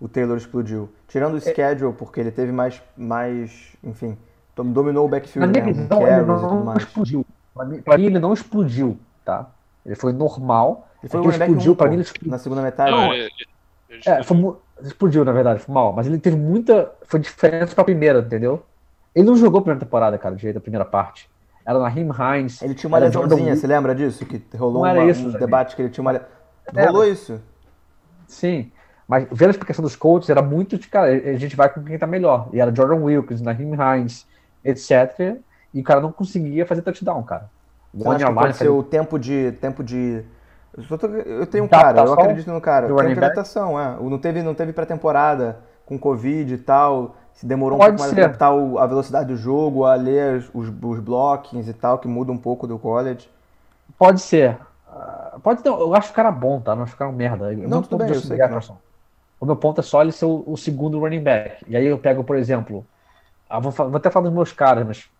o Taylor explodiu? Tirando o é... schedule, porque ele teve mais, mais enfim, dominou o backfield. Minha visão, ele não, não explodiu. Para mim, ele não explodiu, tá? Ele foi normal. Ele foi É explodiu, 1, pra pô, mim ele explodiu. na segunda metade. Não, ele É, foi, explodiu, na verdade, foi mal. Mas ele teve muita. Foi diferença pra primeira, entendeu? Ele não jogou a primeira temporada, cara, direito, a primeira parte. Era na Him Hines. Ele tinha uma era lesãozinha, você lembra disso? Que rolou Não era uma- isso, um debate que ele tinha uma. É, Rolou isso. Sim. Mas vendo a explicação dos coaches, era muito de, cara, a gente vai com quem tá melhor. E era Jordan Wilkins, Naheem Hines, etc. E o cara não conseguia fazer touchdown, cara. Você acha que pode ser o tempo de. Tempo de... Eu, só tô- eu tenho um cara, eu acredito no cara. de back? adaptação, é. Não teve, não teve pré-temporada com Covid e tal. Se demorou um Pode pouco mais ser. a adaptar o- a velocidade do jogo, a ler os, os blockings e tal, que muda um pouco do college. Pode ser. Ah, Pode não, eu acho o cara bom, tá? Não acho o cara um merda. Eu- Não, muito tudo bem, eu sei não. O meu ponto é só ele ser o, o segundo running back. E aí eu pego, por exemplo, ah, vou, vou até falar dos meus caras, mas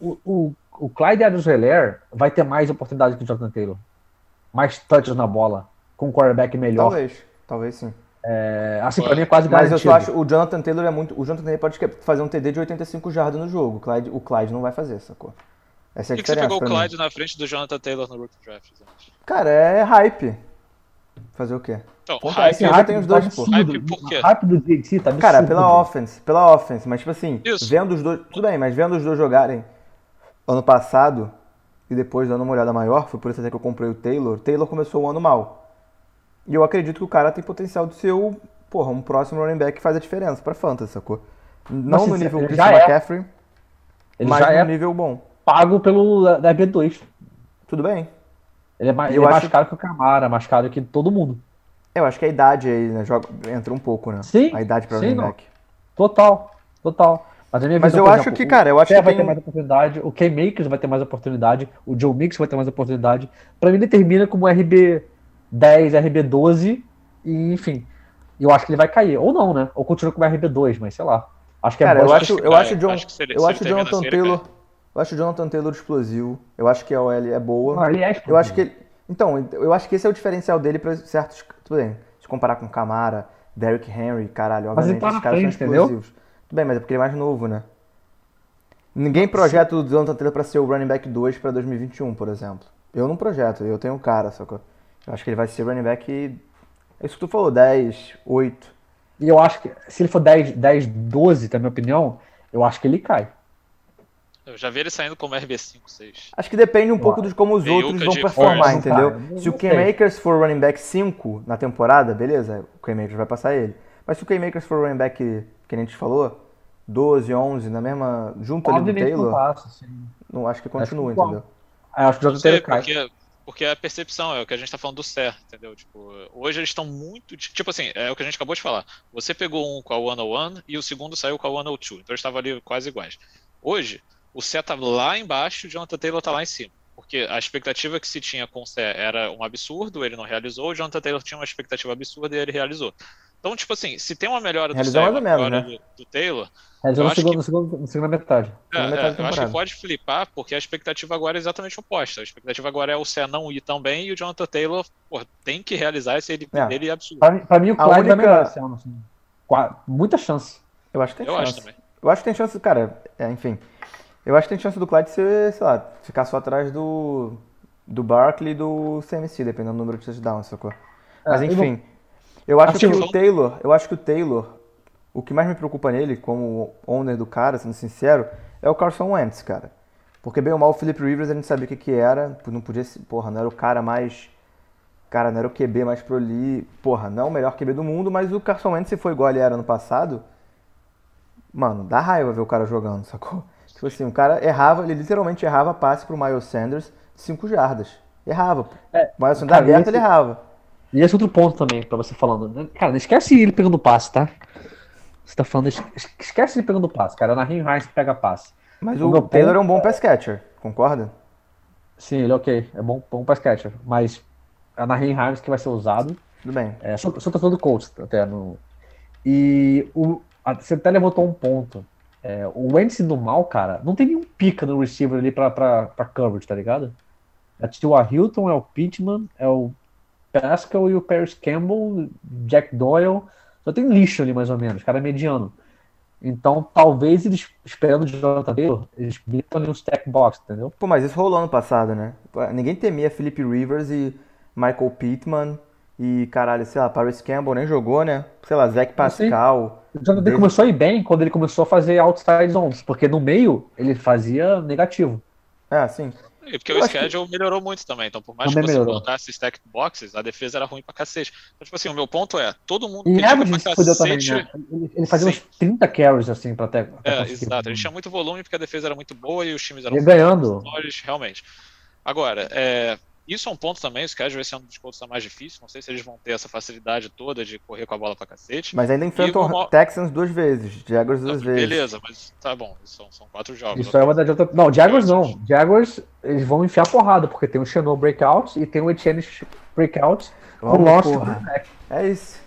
o, o, o Clyde Edwards-Helaire vai ter mais oportunidade que o Jonathan Taylor. Mais touches na bola, com um quarterback melhor. Talvez, talvez sim. É, assim, pra mim é quase Mas eu acho o Jonathan Taylor é muito. O Jonathan Taylor pode fazer um TD de 85 jardas no jogo. O Clyde, o Clyde não vai fazer, sacou? Essa é a Por que, que você pegou o mim. Clyde na frente do Jonathan Taylor no Rookie Draft? Zé? Cara, é hype. Fazer o quê? Então, Ponto hype, Esse hype tem os dois, pô. Hype por quê? Hype do JT tá absurdo. Cara, pela gente. offense, pela offense, mas tipo assim, Isso. vendo os dois. Tudo bem, mas vendo os dois jogarem ano passado e depois dando uma olhada maior, foi por isso até que eu comprei o Taylor. Taylor começou o ano mal. E eu acredito que o cara tem potencial de ser o, porra, um próximo running back que faz a diferença pra Fantasy, sacou? Não Mas, no nível já é. McCaffrey, Ele mas já no é nível bom. pago pelo da, da RB2. Tudo bem. Ele é, mais, Eu ele é mais caro que o Camara, mais caro que todo mundo. Eu acho que a idade aí, né, joga, entra um pouco, né? Sim, A idade pra running back. Total, total. Mas, a minha Mas eu acho exemplo, que, o cara, eu acho que vai tem ter mais oportunidade, o K-Makers vai ter mais oportunidade, o Joe Mix vai ter mais oportunidade. Pra mim, ele termina como RB10, RB12, e enfim. Eu acho que ele vai cair. Ou não, né? Ou continua como RB2, mas sei lá. Acho que é Cara, eu bom. acho, que eu acho o John, Acho ele- eu acho o Jonathan Taylor, eu acho o Jonathan Taylor explosivo. Eu acho que a OL é boa. Ah, ele é Eu acho que ele, então, eu acho que esse é o diferencial dele para certos, tudo bem. Se comparar com Camara, Derrick Henry, caralho, obviamente tá esses caras frente, são entendeu? explosivos. Tudo bem, mas é porque ele é mais novo, né? Ninguém projeta o Jonathan Taylor pra ser o running back 2 pra 2021, por exemplo. Eu não projeto, eu tenho um cara, só que eu acho que ele vai ser running back é isso que tu falou, 10, 8. E eu acho que se ele for 10, 10 12, na minha opinião, eu acho que ele cai. Eu já vi ele saindo como RB5, 6. Acho que depende um pouco de como os Meiuca outros vão performar, first. entendeu? Cara, não Se o. K-Makers for running back 5 na temporada, beleza, o K-Makers vai passar ele. Mas se o K-Makers for running back, que a gente falou, 12, 11, na mesma, junto ali do Obviamente não Taylor, passa, não acho que continua, Acho que entendeu? Eu acho que o Jonathan Taylor cai. porque, porque é a percepção, é o que a gente tá falando do CER, entendeu? Tipo, hoje eles estão muito. Tipo assim, é o que a gente acabou de falar. Você pegou um com a 101 e o segundo saiu com a 102. Então eles estavam ali quase iguais. Hoje, o CER tá lá embaixo e o Jonathan Taylor tá lá em cima. Porque a expectativa que se tinha com o CER era um absurdo, ele não realizou, o Jonathan Taylor tinha uma expectativa absurda e ele realizou. Então, tipo assim, se tem uma melhora do Realizou menos, melhora né? do, do Taylor, É, Eu no acho segundo, que- no segundo, na segunda metade. é, Segunda metade é, da eu acho que pode flipar, porque a expectativa agora é exatamente oposta. A expectativa agora é o CE não ir tão bem e o Jonathan Taylor porra, tem que realizar esse ele É. dele absurdo. Pra, mim- pra mim, o Clyde única- vai melhor esse ano. Assim. Qua- Muita chance. Eu acho que tem Eu acho chance. também. Eu acho que tem chance, cara, é, enfim. Eu acho que tem chance do Clyde ser, sei lá, ficar só atrás do, do Barkley e do CMC, dependendo do número de touchdowns, sacou? Mas É, eu enfim, eu acho que Assim, o Taylor, eu acho que o Taylor, o que mais me preocupa nele, como owner do cara, sendo sincero, é o Carson Wentz, cara. Porque bem ou mal o Philip Rivers a gente sabia o que que era, não podia ser, porra, não era o cara mais, cara, não era o QB mais proli, porra, não o melhor QB do mundo, mas o Carson Wentz se foi igual ele era no passado, mano, dá raiva ver o cara jogando, sacou? Tipo assim, o cara errava, ele literalmente errava passe pro Miles Sanders de 5 jardas. Errava. É, o Miles Sanders aberto, esse- ele errava. E esse outro ponto também, pra você falando. né? Cara, não esquece ele pegando passe, tá? Você tá falando. es- Esquece ele pegando passe, cara. É Naheem Hines que pega passe. Mas O o Taylor ponto é um bom pass catcher, concorda? Sim, ele é ok. É bom, bom pass catcher. Mas é o Naheem Hines que vai ser usado. Tudo bem. É, sou, sou torcedor do Colts até. No... E o, você até levantou um ponto. É, o Wentz do mal, cara, não tem nenhum pica no receiver ali pra, pra, pra coverage, tá ligado? É o Hilton, é o Pittman, é o Pascal e o Paris Campbell, Jack Doyle. Só tem lixo ali, mais ou menos, cara mediano. Então, talvez eles, esperando o Jonathan Taylor, eles metam ali um stack box, entendeu? Pô, mas isso rolou ano passado, né? Ninguém temia Philip Rivers e Michael Pittman e, caralho, sei lá, Paris Campbell nem jogou, né? Sei lá, Zach Pascal. O Jonathan Taylor começou a ir bem quando ele começou a fazer outside zones, porque no meio ele fazia negativo. É, sim. E porque Eu o acho que- schedule melhorou muito também. Então, por mais Também que você melhorou. colocasse stacked boxes, a defesa era ruim pra cacete. Então, tipo assim, o meu ponto é, todo mundo E Average pra fudeu também, cacete. né? Ele, ele fazia Sim. uns 30 carries assim pra até. É, exato. Ele tinha muito volume porque a defesa era muito boa e os times eram Ia ganhando. menores, realmente. Agora, é, isso é um ponto também, o schedule esse ano dos Colts tá mais difícil. Não sei se eles vão ter essa facilidade toda de correr com a bola pra cacete. Mas ainda enfrentam uma- Texans duas vezes, Jaguars duas vezes. Beleza, mas tá bom, são, são quatro jogos. Isso é uma da outra. Não, Jaguars não. Jaguars, eles vão enfiar porrada, porque tem o Chanel breakout e tem o Etienne breakout com porra. quarterback. É isso.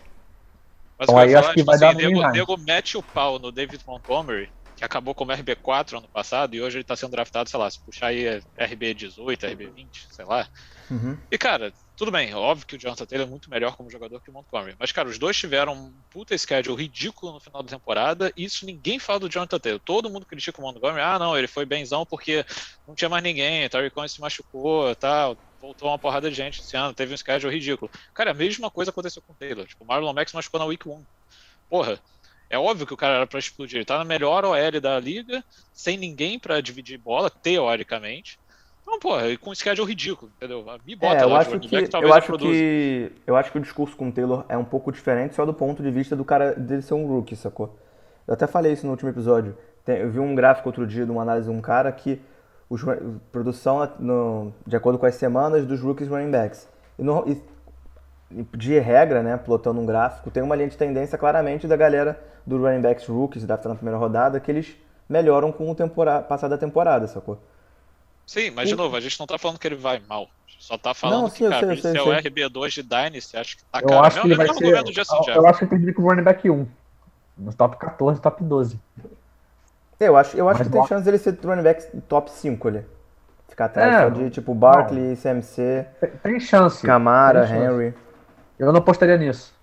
Mas Então o aí acho que tipo vai dar assim, no nego, nego mete o pau no David Montgomery, que acabou como RB4 ano passado, e hoje ele tá sendo draftado, sei lá, se puxar aí é RB18, RB20, sei lá. Uhum. E, cara, tudo bem, óbvio que o Jonathan Taylor é muito melhor como jogador que o Montgomery. Mas, cara, os dois tiveram um puta schedule ridículo no final da temporada, e isso ninguém fala do Jonathan Taylor. Todo mundo critica o Montgomery, ah, não, ele foi benzão porque não tinha mais ninguém, Terry Cohen se machucou tal, voltou uma porrada de gente esse ano, teve um schedule ridículo. Cara, a mesma coisa aconteceu com o Taylor. Tipo, o Marlon se machucou na Week 1. Porra, é óbvio que o cara era pra explodir. Ele tá na melhor OL da liga, sem ninguém pra dividir bola, teoricamente. Então, porra, e com um schedule ridículo, entendeu? Me bota É, eu lá acho que back, eu acho que eu acho que o discurso com o Taylor é um pouco diferente só do ponto de vista do cara dele ser um rookie, sacou? Eu até falei isso no último episódio. Tem- eu vi um gráfico outro dia de uma análise de um cara que os produção no- de acordo com as semanas dos rookies running backs. E, no- e- de regra, né, plotando um gráfico, tem uma linha de tendência claramente da galera do running backs rookies na primeira rodada que eles melhoram com o tempora- passar da temporada, sacou? Sim, mas de novo, a gente não tá falando que ele vai mal. A gente só tá falando Não, que, sim, eu cara, sei, ele é o sei. RB2 de Dynasty, acho que tá Eu cara. acho que ele Mesmo- vai ser. Eu, eu acho que ele que com running back 1. No top 14, top 12. Eu acho, eu acho Mas que tem chance dele ser running back top 5 ali. Ficar atrás É, só de tipo Barkley, CMC, Tem, tem chance. Camara, Tem chance. Henry. Eu não apostaria nisso.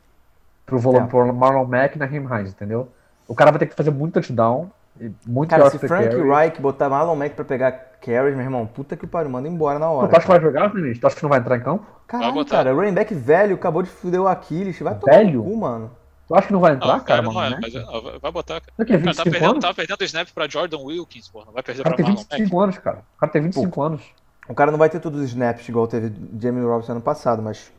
Pro volume, É. pro Marlon Mack e na Him Hines, entendeu? O cara vai ter que fazer muito touchdown. E muito Cara, se Frank carry. Reich botar Marlon Mack pra pegar carries, meu irmão, puta que pariu, manda embora na hora. Tu acha que vai jogar, Felipe? Tu acha que não vai entrar em campo? Caralho, cara, running back velho, acabou de fuder o Aquiles, vai tomar Velho? no cu, mano. Tu acha que não vai entrar, Não, cara, cara, não é, mas não, vai botar, cara. A O cara tá 25 perdendo, anos? tava perdendo snap pra Jordan Wilkins, pô. Não vai O perder cara pra tem Marlon Mack. 25 anos, cara. O cara tem 25 anos. O cara não vai ter todos os snaps igual teve Jamie Robinson ano passado, mas.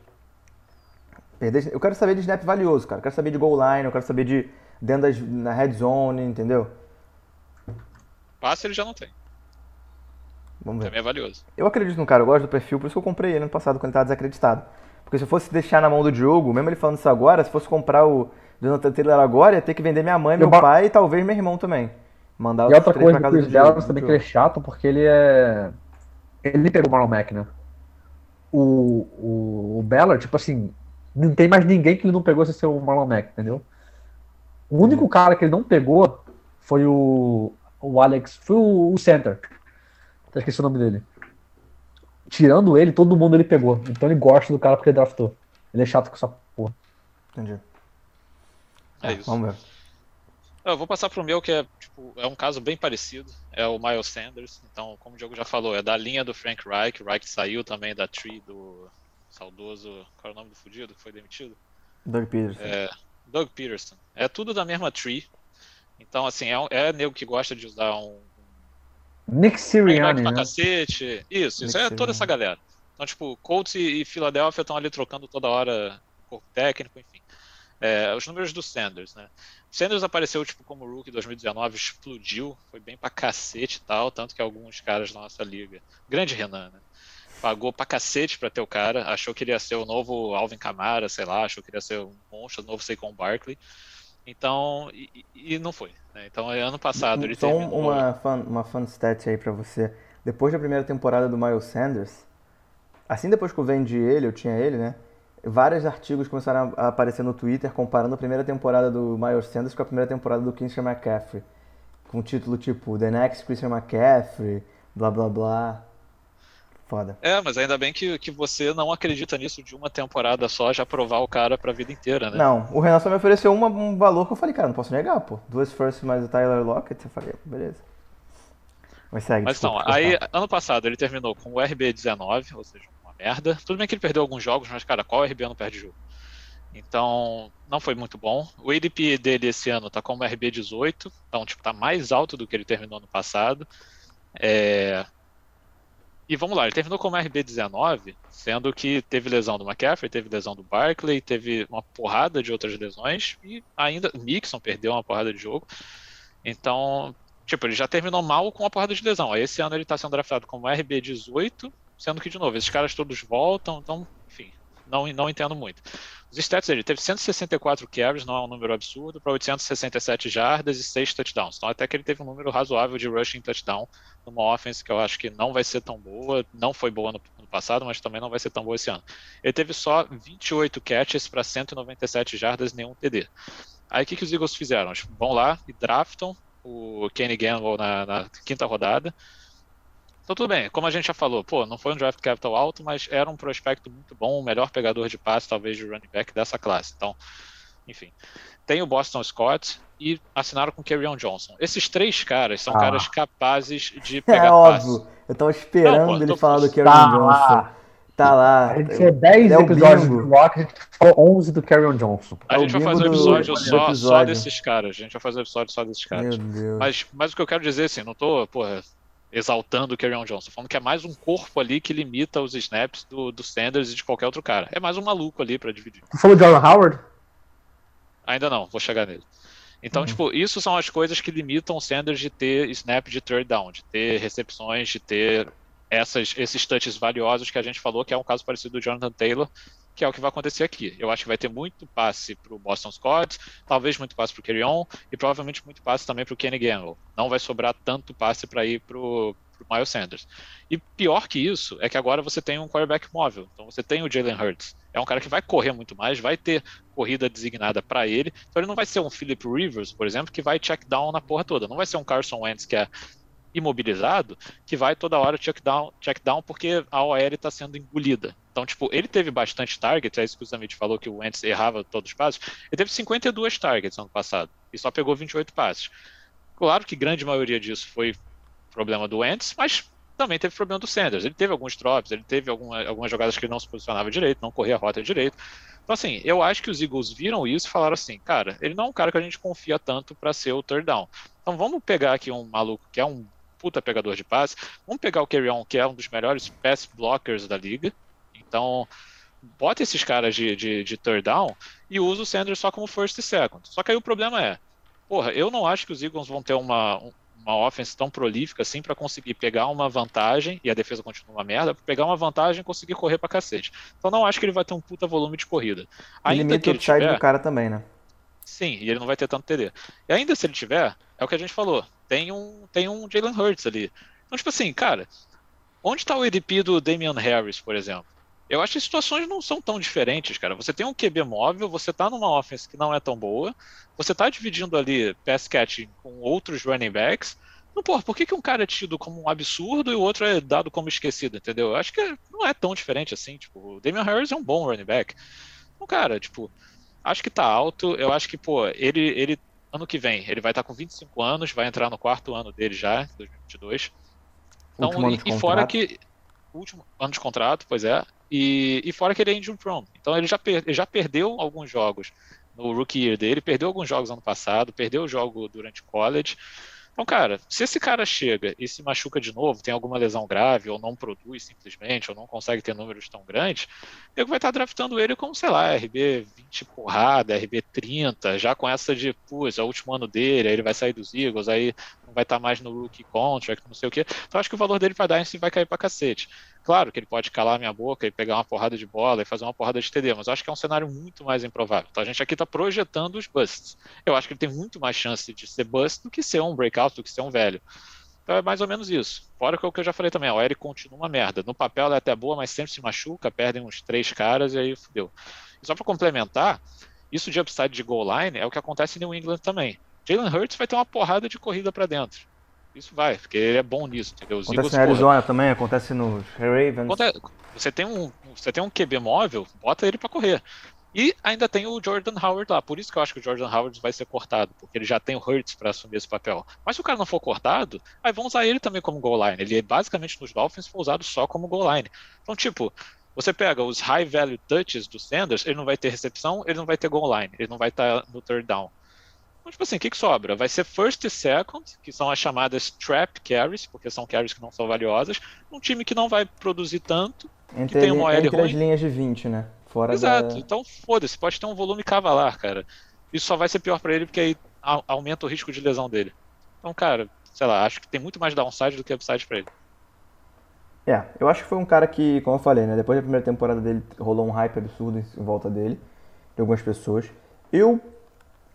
Perder... Eu quero saber de snap valioso, cara. Eu quero saber de goal line, eu quero saber de dentro das, na red zone, entendeu? Passe ele já não tem. Vamos ver. Também é valioso. Eu acredito no cara, eu gosto do perfil, por isso que eu comprei ele ano passado quando ele tava desacreditado. Porque se eu fosse deixar na mão do Diogo, mesmo ele falando isso agora, se fosse comprar o Jonathan Taylor agora, ia ter que vender minha mãe, meu Eu ba- pai e talvez meu irmão também. Mandar E os outra três coisa pra casa Chris do Diogo. Dallas também que ele é chato, porque ele é. Ele pegou o Marlon Mack, né? O, o, o Ballard, tipo assim, não tem mais ninguém que ele não pegou sem ser o Marlon Mack, entendeu? O único cara que ele não pegou foi o, o Alex, foi o, o center. Até esqueci o nome dele. Tirando ele, todo mundo ele pegou. Então ele gosta do cara porque ele draftou. Ele é chato com essa porra. Entendi. É isso. Vamos ver. Eu vou passar pro meu, que é, tipo, é um caso bem parecido. É o Miles Sanders. Então, como o Diogo já falou, é da linha do Frank Reich. O Reich saiu também da tree do saudoso. Qual é o nome do fudido que foi demitido? Doug Peterson. É, Doug Peterson. É tudo da mesma tree. Então, assim, é, é nego que gosta de usar um Nick Sirianni, né? cacete. Isso, isso Nick é toda essa galera. Então, tipo, Colts e, e Philadelphia estão ali trocando toda hora corpo técnico, enfim. É, os números do Sanders, né? O Sanders apareceu, tipo, como rookie em 2019, explodiu, foi bem pra cacete e tal, tanto que alguns caras da nossa liga, grande Renan, né? Pagou pra cacete pra ter o cara, achou que ele ia ser o novo Alvin Kamara, sei lá, achou que ele ia ser um monstro, o novo Saquon Barkley. Então, e, e- não foi. Né? Então, ano passado ele Só um- terminou... uma, fun, uma fun stat aí pra você. Depois da primeira temporada do Miles Sanders, assim depois que eu vendi ele, eu tinha ele, né? Vários artigos começaram a aparecer no Twitter comparando a primeira temporada do Miles Sanders com a primeira temporada do Christian McCaffrey. Com título tipo The Next Christian McCaffrey, blá blá blá. Foda. É, mas ainda bem que, que você não acredita nisso de uma temporada só, já provar o cara pra vida inteira, né? Não, o Renan só me ofereceu uma- um valor que eu falei, cara, não posso negar, pô. Duas firsts mais o Tyler Lockett, eu falei, beleza. Mas segue, Mas desculpa, então, aí, desculpa. ano passado ele terminou com o RB19, ou seja, uma merda. Tudo bem que ele perdeu alguns jogos, mas, cara, qual RB não perde jogo? Então, não foi muito bom. O ADP dele esse ano tá como RB 18, então, tipo, tá mais alto do que ele terminou no passado. É... E vamos lá, ele terminou como RB19, sendo que teve lesão do McCaffrey, teve lesão do Barkley, teve uma porrada de outras lesões, e ainda Mixon perdeu uma porrada de jogo. Então, tipo, ele já terminou mal com uma porrada de lesão. Aí esse ano ele tá sendo draftado como RB18, sendo que, de novo, esses caras todos voltam, então, enfim, não, não entendo muito. Os stats dele, teve 164 carries, não é um número absurdo, para 867 jardas e 6 touchdowns. Então até que ele teve um número razoável de rushing touchdown numa offense que eu acho que não vai ser tão boa, não foi boa no, no passado, mas também não vai ser tão boa esse ano. Ele teve só 28 catches para 197 jardas e nenhum TD. Aí o que, que os Eagles fizeram? Vão lá e draftam o Kenny Gamble na, na quinta rodada, então tudo bem, como a gente já falou, pô, não foi um draft capital alto, mas era um prospecto muito bom, o melhor pegador de passe, talvez, de running back dessa classe. Então, enfim. Tem o Boston Scott e assinaram com o Kerryon Johnson. Esses três caras são ah. caras capazes de pegar é passe. óbvio. Eu tava esperando não, pô, ele falar do Kerryon tá Johnson. Lá. Tá lá. A gente fez 10 é episódios do Block, a gente falou 11 do Kerryon Johnson. A gente é vai fazer um episódio, do, só, episódio só desses caras. A gente vai fazer um episódio só desses caras. Mas, mas o que eu quero dizer, assim, não tô, porra, exaltando o Kerryon Johnson, falando que é mais um corpo ali que limita os snaps do, do Sanders e de qualquer outro cara. É mais um maluco ali para dividir. Tu falou de Jordan Howard? Ainda não, vou chegar nele. Então, uhum. tipo, isso são as coisas que limitam o Sanders de ter snap de third down, de ter recepções, de ter essas, esses touches valiosos que a gente falou, que é um caso parecido do Jonathan Taylor, que é o que vai acontecer aqui. Eu acho que vai ter muito passe para o Boston Scott, talvez muito passe para o Kerryon e provavelmente muito passe também para o Kenny Gamble. Não vai sobrar tanto passe para ir para o Miles Sanders. E pior que isso é que agora você tem um quarterback móvel. Então você tem o Jalen Hurts. É um cara que vai correr muito mais, vai ter corrida designada para ele. Então ele não vai ser um Philip Rivers, por exemplo, que vai check down na porra toda. Não vai ser um Carson Wentz que é imobilizado, que vai toda hora check down, check down porque a OL está sendo engolida. Então, tipo, ele teve bastante targets, é isso que o Zamit falou que o Wentz errava todos os passos. Ele teve 52 targets ano passado e só pegou 28 passes. Claro que grande maioria disso foi problema do Wentz, mas também teve problema do Sanders. Ele teve alguns drops, ele teve alguma, algumas jogadas que ele não se posicionava direito, não corria a rota direito. Então, assim, eu acho que os Eagles viram isso e falaram assim: cara, ele não é um cara que a gente confia tanto para ser o third down. Então, vamos pegar aqui um maluco que é um puta pegador de passe. Vamos pegar o Carry On, que é um dos melhores pass blockers da liga. Então, bota esses caras de, de, de third down e usa o Sanders só como first e second. Só que aí o problema é, porra, eu não acho que os Eagles vão ter uma, uma offense tão prolífica assim para conseguir pegar uma vantagem, e a defesa continua uma merda, pegar uma vantagem e conseguir correr pra cacete. Então não acho que ele vai ter um puta volume de corrida. Ainda limita que ele o tiver, do cara também, né? Sim, e ele não vai ter tanto TD. E ainda se ele tiver, é o que a gente falou, tem um, tem um Jalen Hurts ali. Então, tipo assim, cara, onde está o EDP do Damian Harris, por exemplo? Eu acho que as situações não são tão diferentes, cara. Você tem um QB móvel, você tá numa offense que não é tão boa, você tá dividindo ali pass catching com outros running backs. Não, porra, por que, que um cara é tido como um absurdo e o outro é dado como esquecido, entendeu? Eu acho que não é tão diferente assim. Tipo, o Damian Harris é um bom running back. Então, cara, tipo, acho que tá alto. Eu acho que, pô, ele, ele ano que vem, ele vai estar com 25 anos, vai entrar no quarto ano dele já, 2022. Então, e, e fora que. Último ano de contrato, pois é. E, e fora que ele é injury prone. Então ele já, per, ele já perdeu alguns jogos no rookie year dele, perdeu alguns jogos ano passado, perdeu o jogo durante college. Então, cara, se esse cara chega e se machuca de novo, tem alguma lesão grave, ou não produz simplesmente, ou não consegue ter números tão grandes, ele vai estar draftando ele como, sei lá, RB 20 porrada, RB 30, já com essa de, putz, é o último ano dele, aí ele vai sair dos Eagles, aí não vai estar mais no rookie contract, não sei o quê. Então, acho que o valor dele vai dar si vai cair pra cacete. Claro que ele pode calar minha boca e pegar uma porrada de bola e fazer uma porrada de TD, mas acho que é um cenário muito mais improvável. Então a gente aqui está projetando os busts. Eu acho que ele tem muito mais chance de ser bust do que ser um breakout, do que ser um velho. Então é mais ou menos isso. Fora que o que eu já falei também, a OL continua uma merda. No papel ela é até boa, mas sempre se machuca, perdem uns três caras e aí fudeu. E só para complementar, isso de upside de goal line é o que acontece em New England também. Jalen Hurts vai ter uma porrada de corrida para dentro. Isso vai, porque ele é bom nisso, entendeu? Os acontece Eagles, Arizona porra, também, acontece no Ravens. Você tem, um, você tem um QB móvel, bota ele para correr. E ainda tem o Jordan Howard lá, por isso que eu acho que o Jordan Howard vai ser cortado, porque ele já tem o Hurts para assumir esse papel. Mas se o cara não for cortado, aí vão usar ele também como goal line. Ele basicamente nos Dolphins foi usado só como goal line. Então, tipo, Você pega os high value touches do Sanders, ele não vai ter recepção, ele não vai ter goal line, ele não vai estar no third down. Então, tipo assim, o que, que sobra? Vai ser first e second, que são as chamadas trap carries, porque são carries que não são valiosas, um time que não vai produzir tanto, Entre, que tem uma OL entre as ruim. linhas de 20, né? Fora Exato, da... então foda-se, pode ter um volume cavalar, cara. Isso só vai ser pior pra ele porque aí aumenta o risco de lesão dele. Então, cara, sei lá, acho que tem muito mais downside do que upside pra ele. É, eu acho que foi um cara que, como eu falei, né? Depois da primeira temporada dele, rolou um hype absurdo em volta dele, de algumas pessoas. Eu,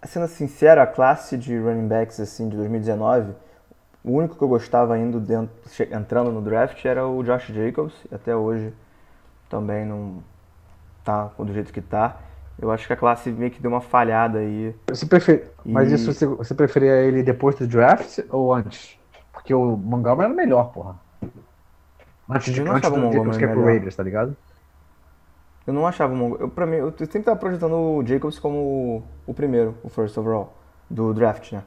sendo sincero, a classe de running backs, assim, de 2019, o único que eu gostava indo dentro, entrando no draft era o Josh Jacobs, e até hoje também não tá do jeito que tá. Eu acho que a classe meio que deu uma falhada aí. Você prefere... Mas E- isso você, você preferia ele depois do draft ou antes? Porque o Montgomery era melhor, porra. Antes de antes do Jacobs que é pro. Raiders, tá ligado? Eu não achava o Mongo. Eu, pra mim, eu sempre tava projetando o Jacobs como o primeiro, o first overall, do draft, né?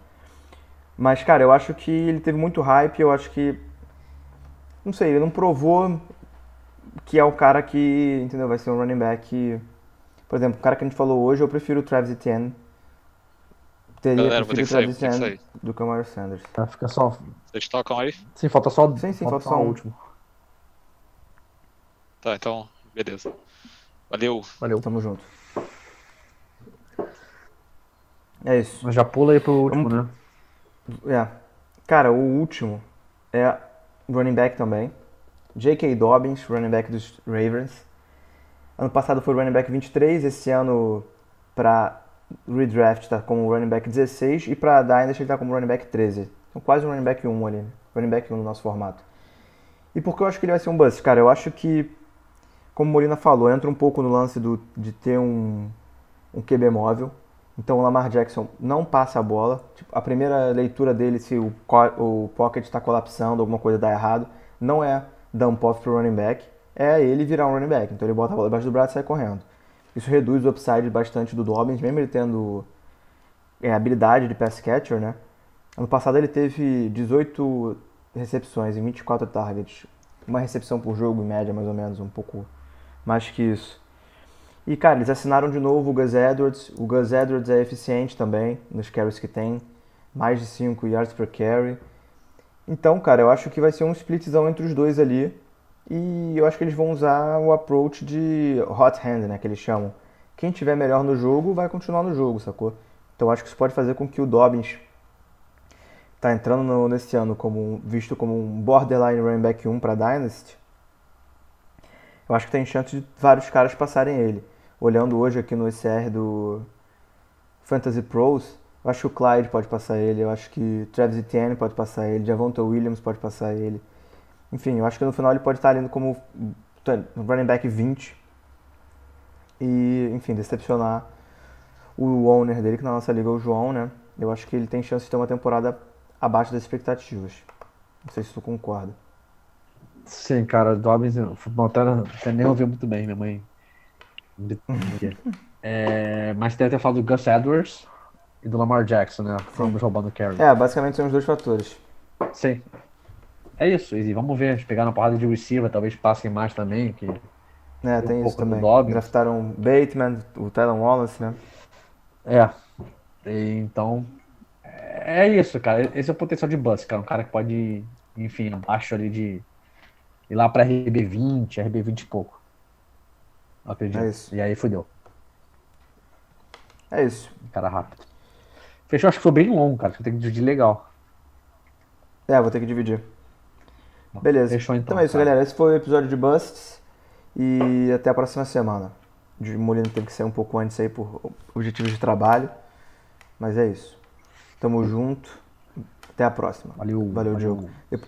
Mas, cara, eu acho que ele teve muito hype, eu acho que. Não sei, ele não provou que é o cara que, entendeu? Vai ser um running back. Por exemplo, o cara que a gente falou hoje, eu prefiro o Travis Etienne. Teria Galera, vou ter preferido que o sair, Travis que Etienne do que o Miles Sanders. Tá, fica só. Vocês tocam aí? Sim, falta só. Sim, sim, falta falta só o um. último. Tá, então, beleza. Valeu. Valeu. Tamo junto. É isso. Mas já pula aí pro último, né? É. Cara, o último é running back também. J.K. Dobbins, running back dos Ravens. Ano passado foi running back 23, esse ano pra redraft tá como running back 16 e pra Dynasty ele tá como running back 13. Então quase um running back 1 ali, né? running back 1 no nosso formato. E por que eu acho que ele vai ser um bust? Cara, eu acho que, como o Molina falou, entra um pouco no lance do, de ter um, um QB móvel. Então o Lamar Jackson não passa a bola. Tipo, a primeira leitura dele, se o, o pocket está colapsando, alguma coisa dá errado, não é dump off pro running back, é ele virar um running back. Então ele bota a bola debaixo do braço e sai correndo. Isso reduz o upside bastante do Dobbins, mesmo ele tendo é, habilidade de pass catcher, né? Ano passado ele teve 18 recepções em 24 targets. Uma recepção por jogo, em média, mais ou menos, um pouco mais que isso. E, cara, eles assinaram de novo o Gus Edwards. O Gus Edwards é eficiente também nos carries que tem. Mais de 5 yards per carry. Então, cara, eu acho que vai ser um splitzão entre os dois ali. E eu acho que eles vão usar o approach de hot hand, né, que eles chamam. Quem tiver melhor no jogo vai continuar no jogo, sacou? Então acho que isso pode fazer com que o Dobbins tá entrando no- nesse ano como visto como um borderline running back 1 para Dynasty. Eu acho que tem chance de vários caras passarem ele. Olhando hoje aqui no ECR do Fantasy Pros, eu acho que o Clyde pode passar ele, eu acho que Travis Etienne pode passar ele, Javonte Williams pode passar ele. Enfim, eu acho que no final ele pode estar ali como running back 20 e, enfim, decepcionar o owner dele, que na nossa liga é o João, né? Eu acho que ele tem chance de ter uma temporada abaixo das expectativas. Não sei se tu concorda. Sim, cara, Dobbins, até, até nem ouviu muito bem, minha mãe. É, mas tem até falado do Gus Edwards e do Lamar Jackson, né? Vamos roubando o carry. É, basicamente são os dois fatores. Sim. É isso, e vamos ver, eles pegaram uma porrada de receiver, talvez passem mais também, que É, Um tem isso pouco do também. Draftaram o Bateman, o Tylen Wallace, né? É. E, então, é isso, cara. Esse é o potencial de bust, cara. Um cara que pode, enfim, abaixo ali de ir lá pra RB20, RB20 e pouco. Eu acredito. É isso. E aí fudeu. É isso. Cara rápido. Fechou, acho que foi bem longo, cara. Eu tenho que dividir legal. É, vou ter que dividir. Beleza. Fechou então. Então é isso, cara. galera. Esse foi o episódio de Busts. E até a próxima semana. O Molino teve que sair um pouco antes aí por objetivos de trabalho. Mas é isso. Tamo junto. Até a próxima. Valeu. Valeu, Diogo. Dep-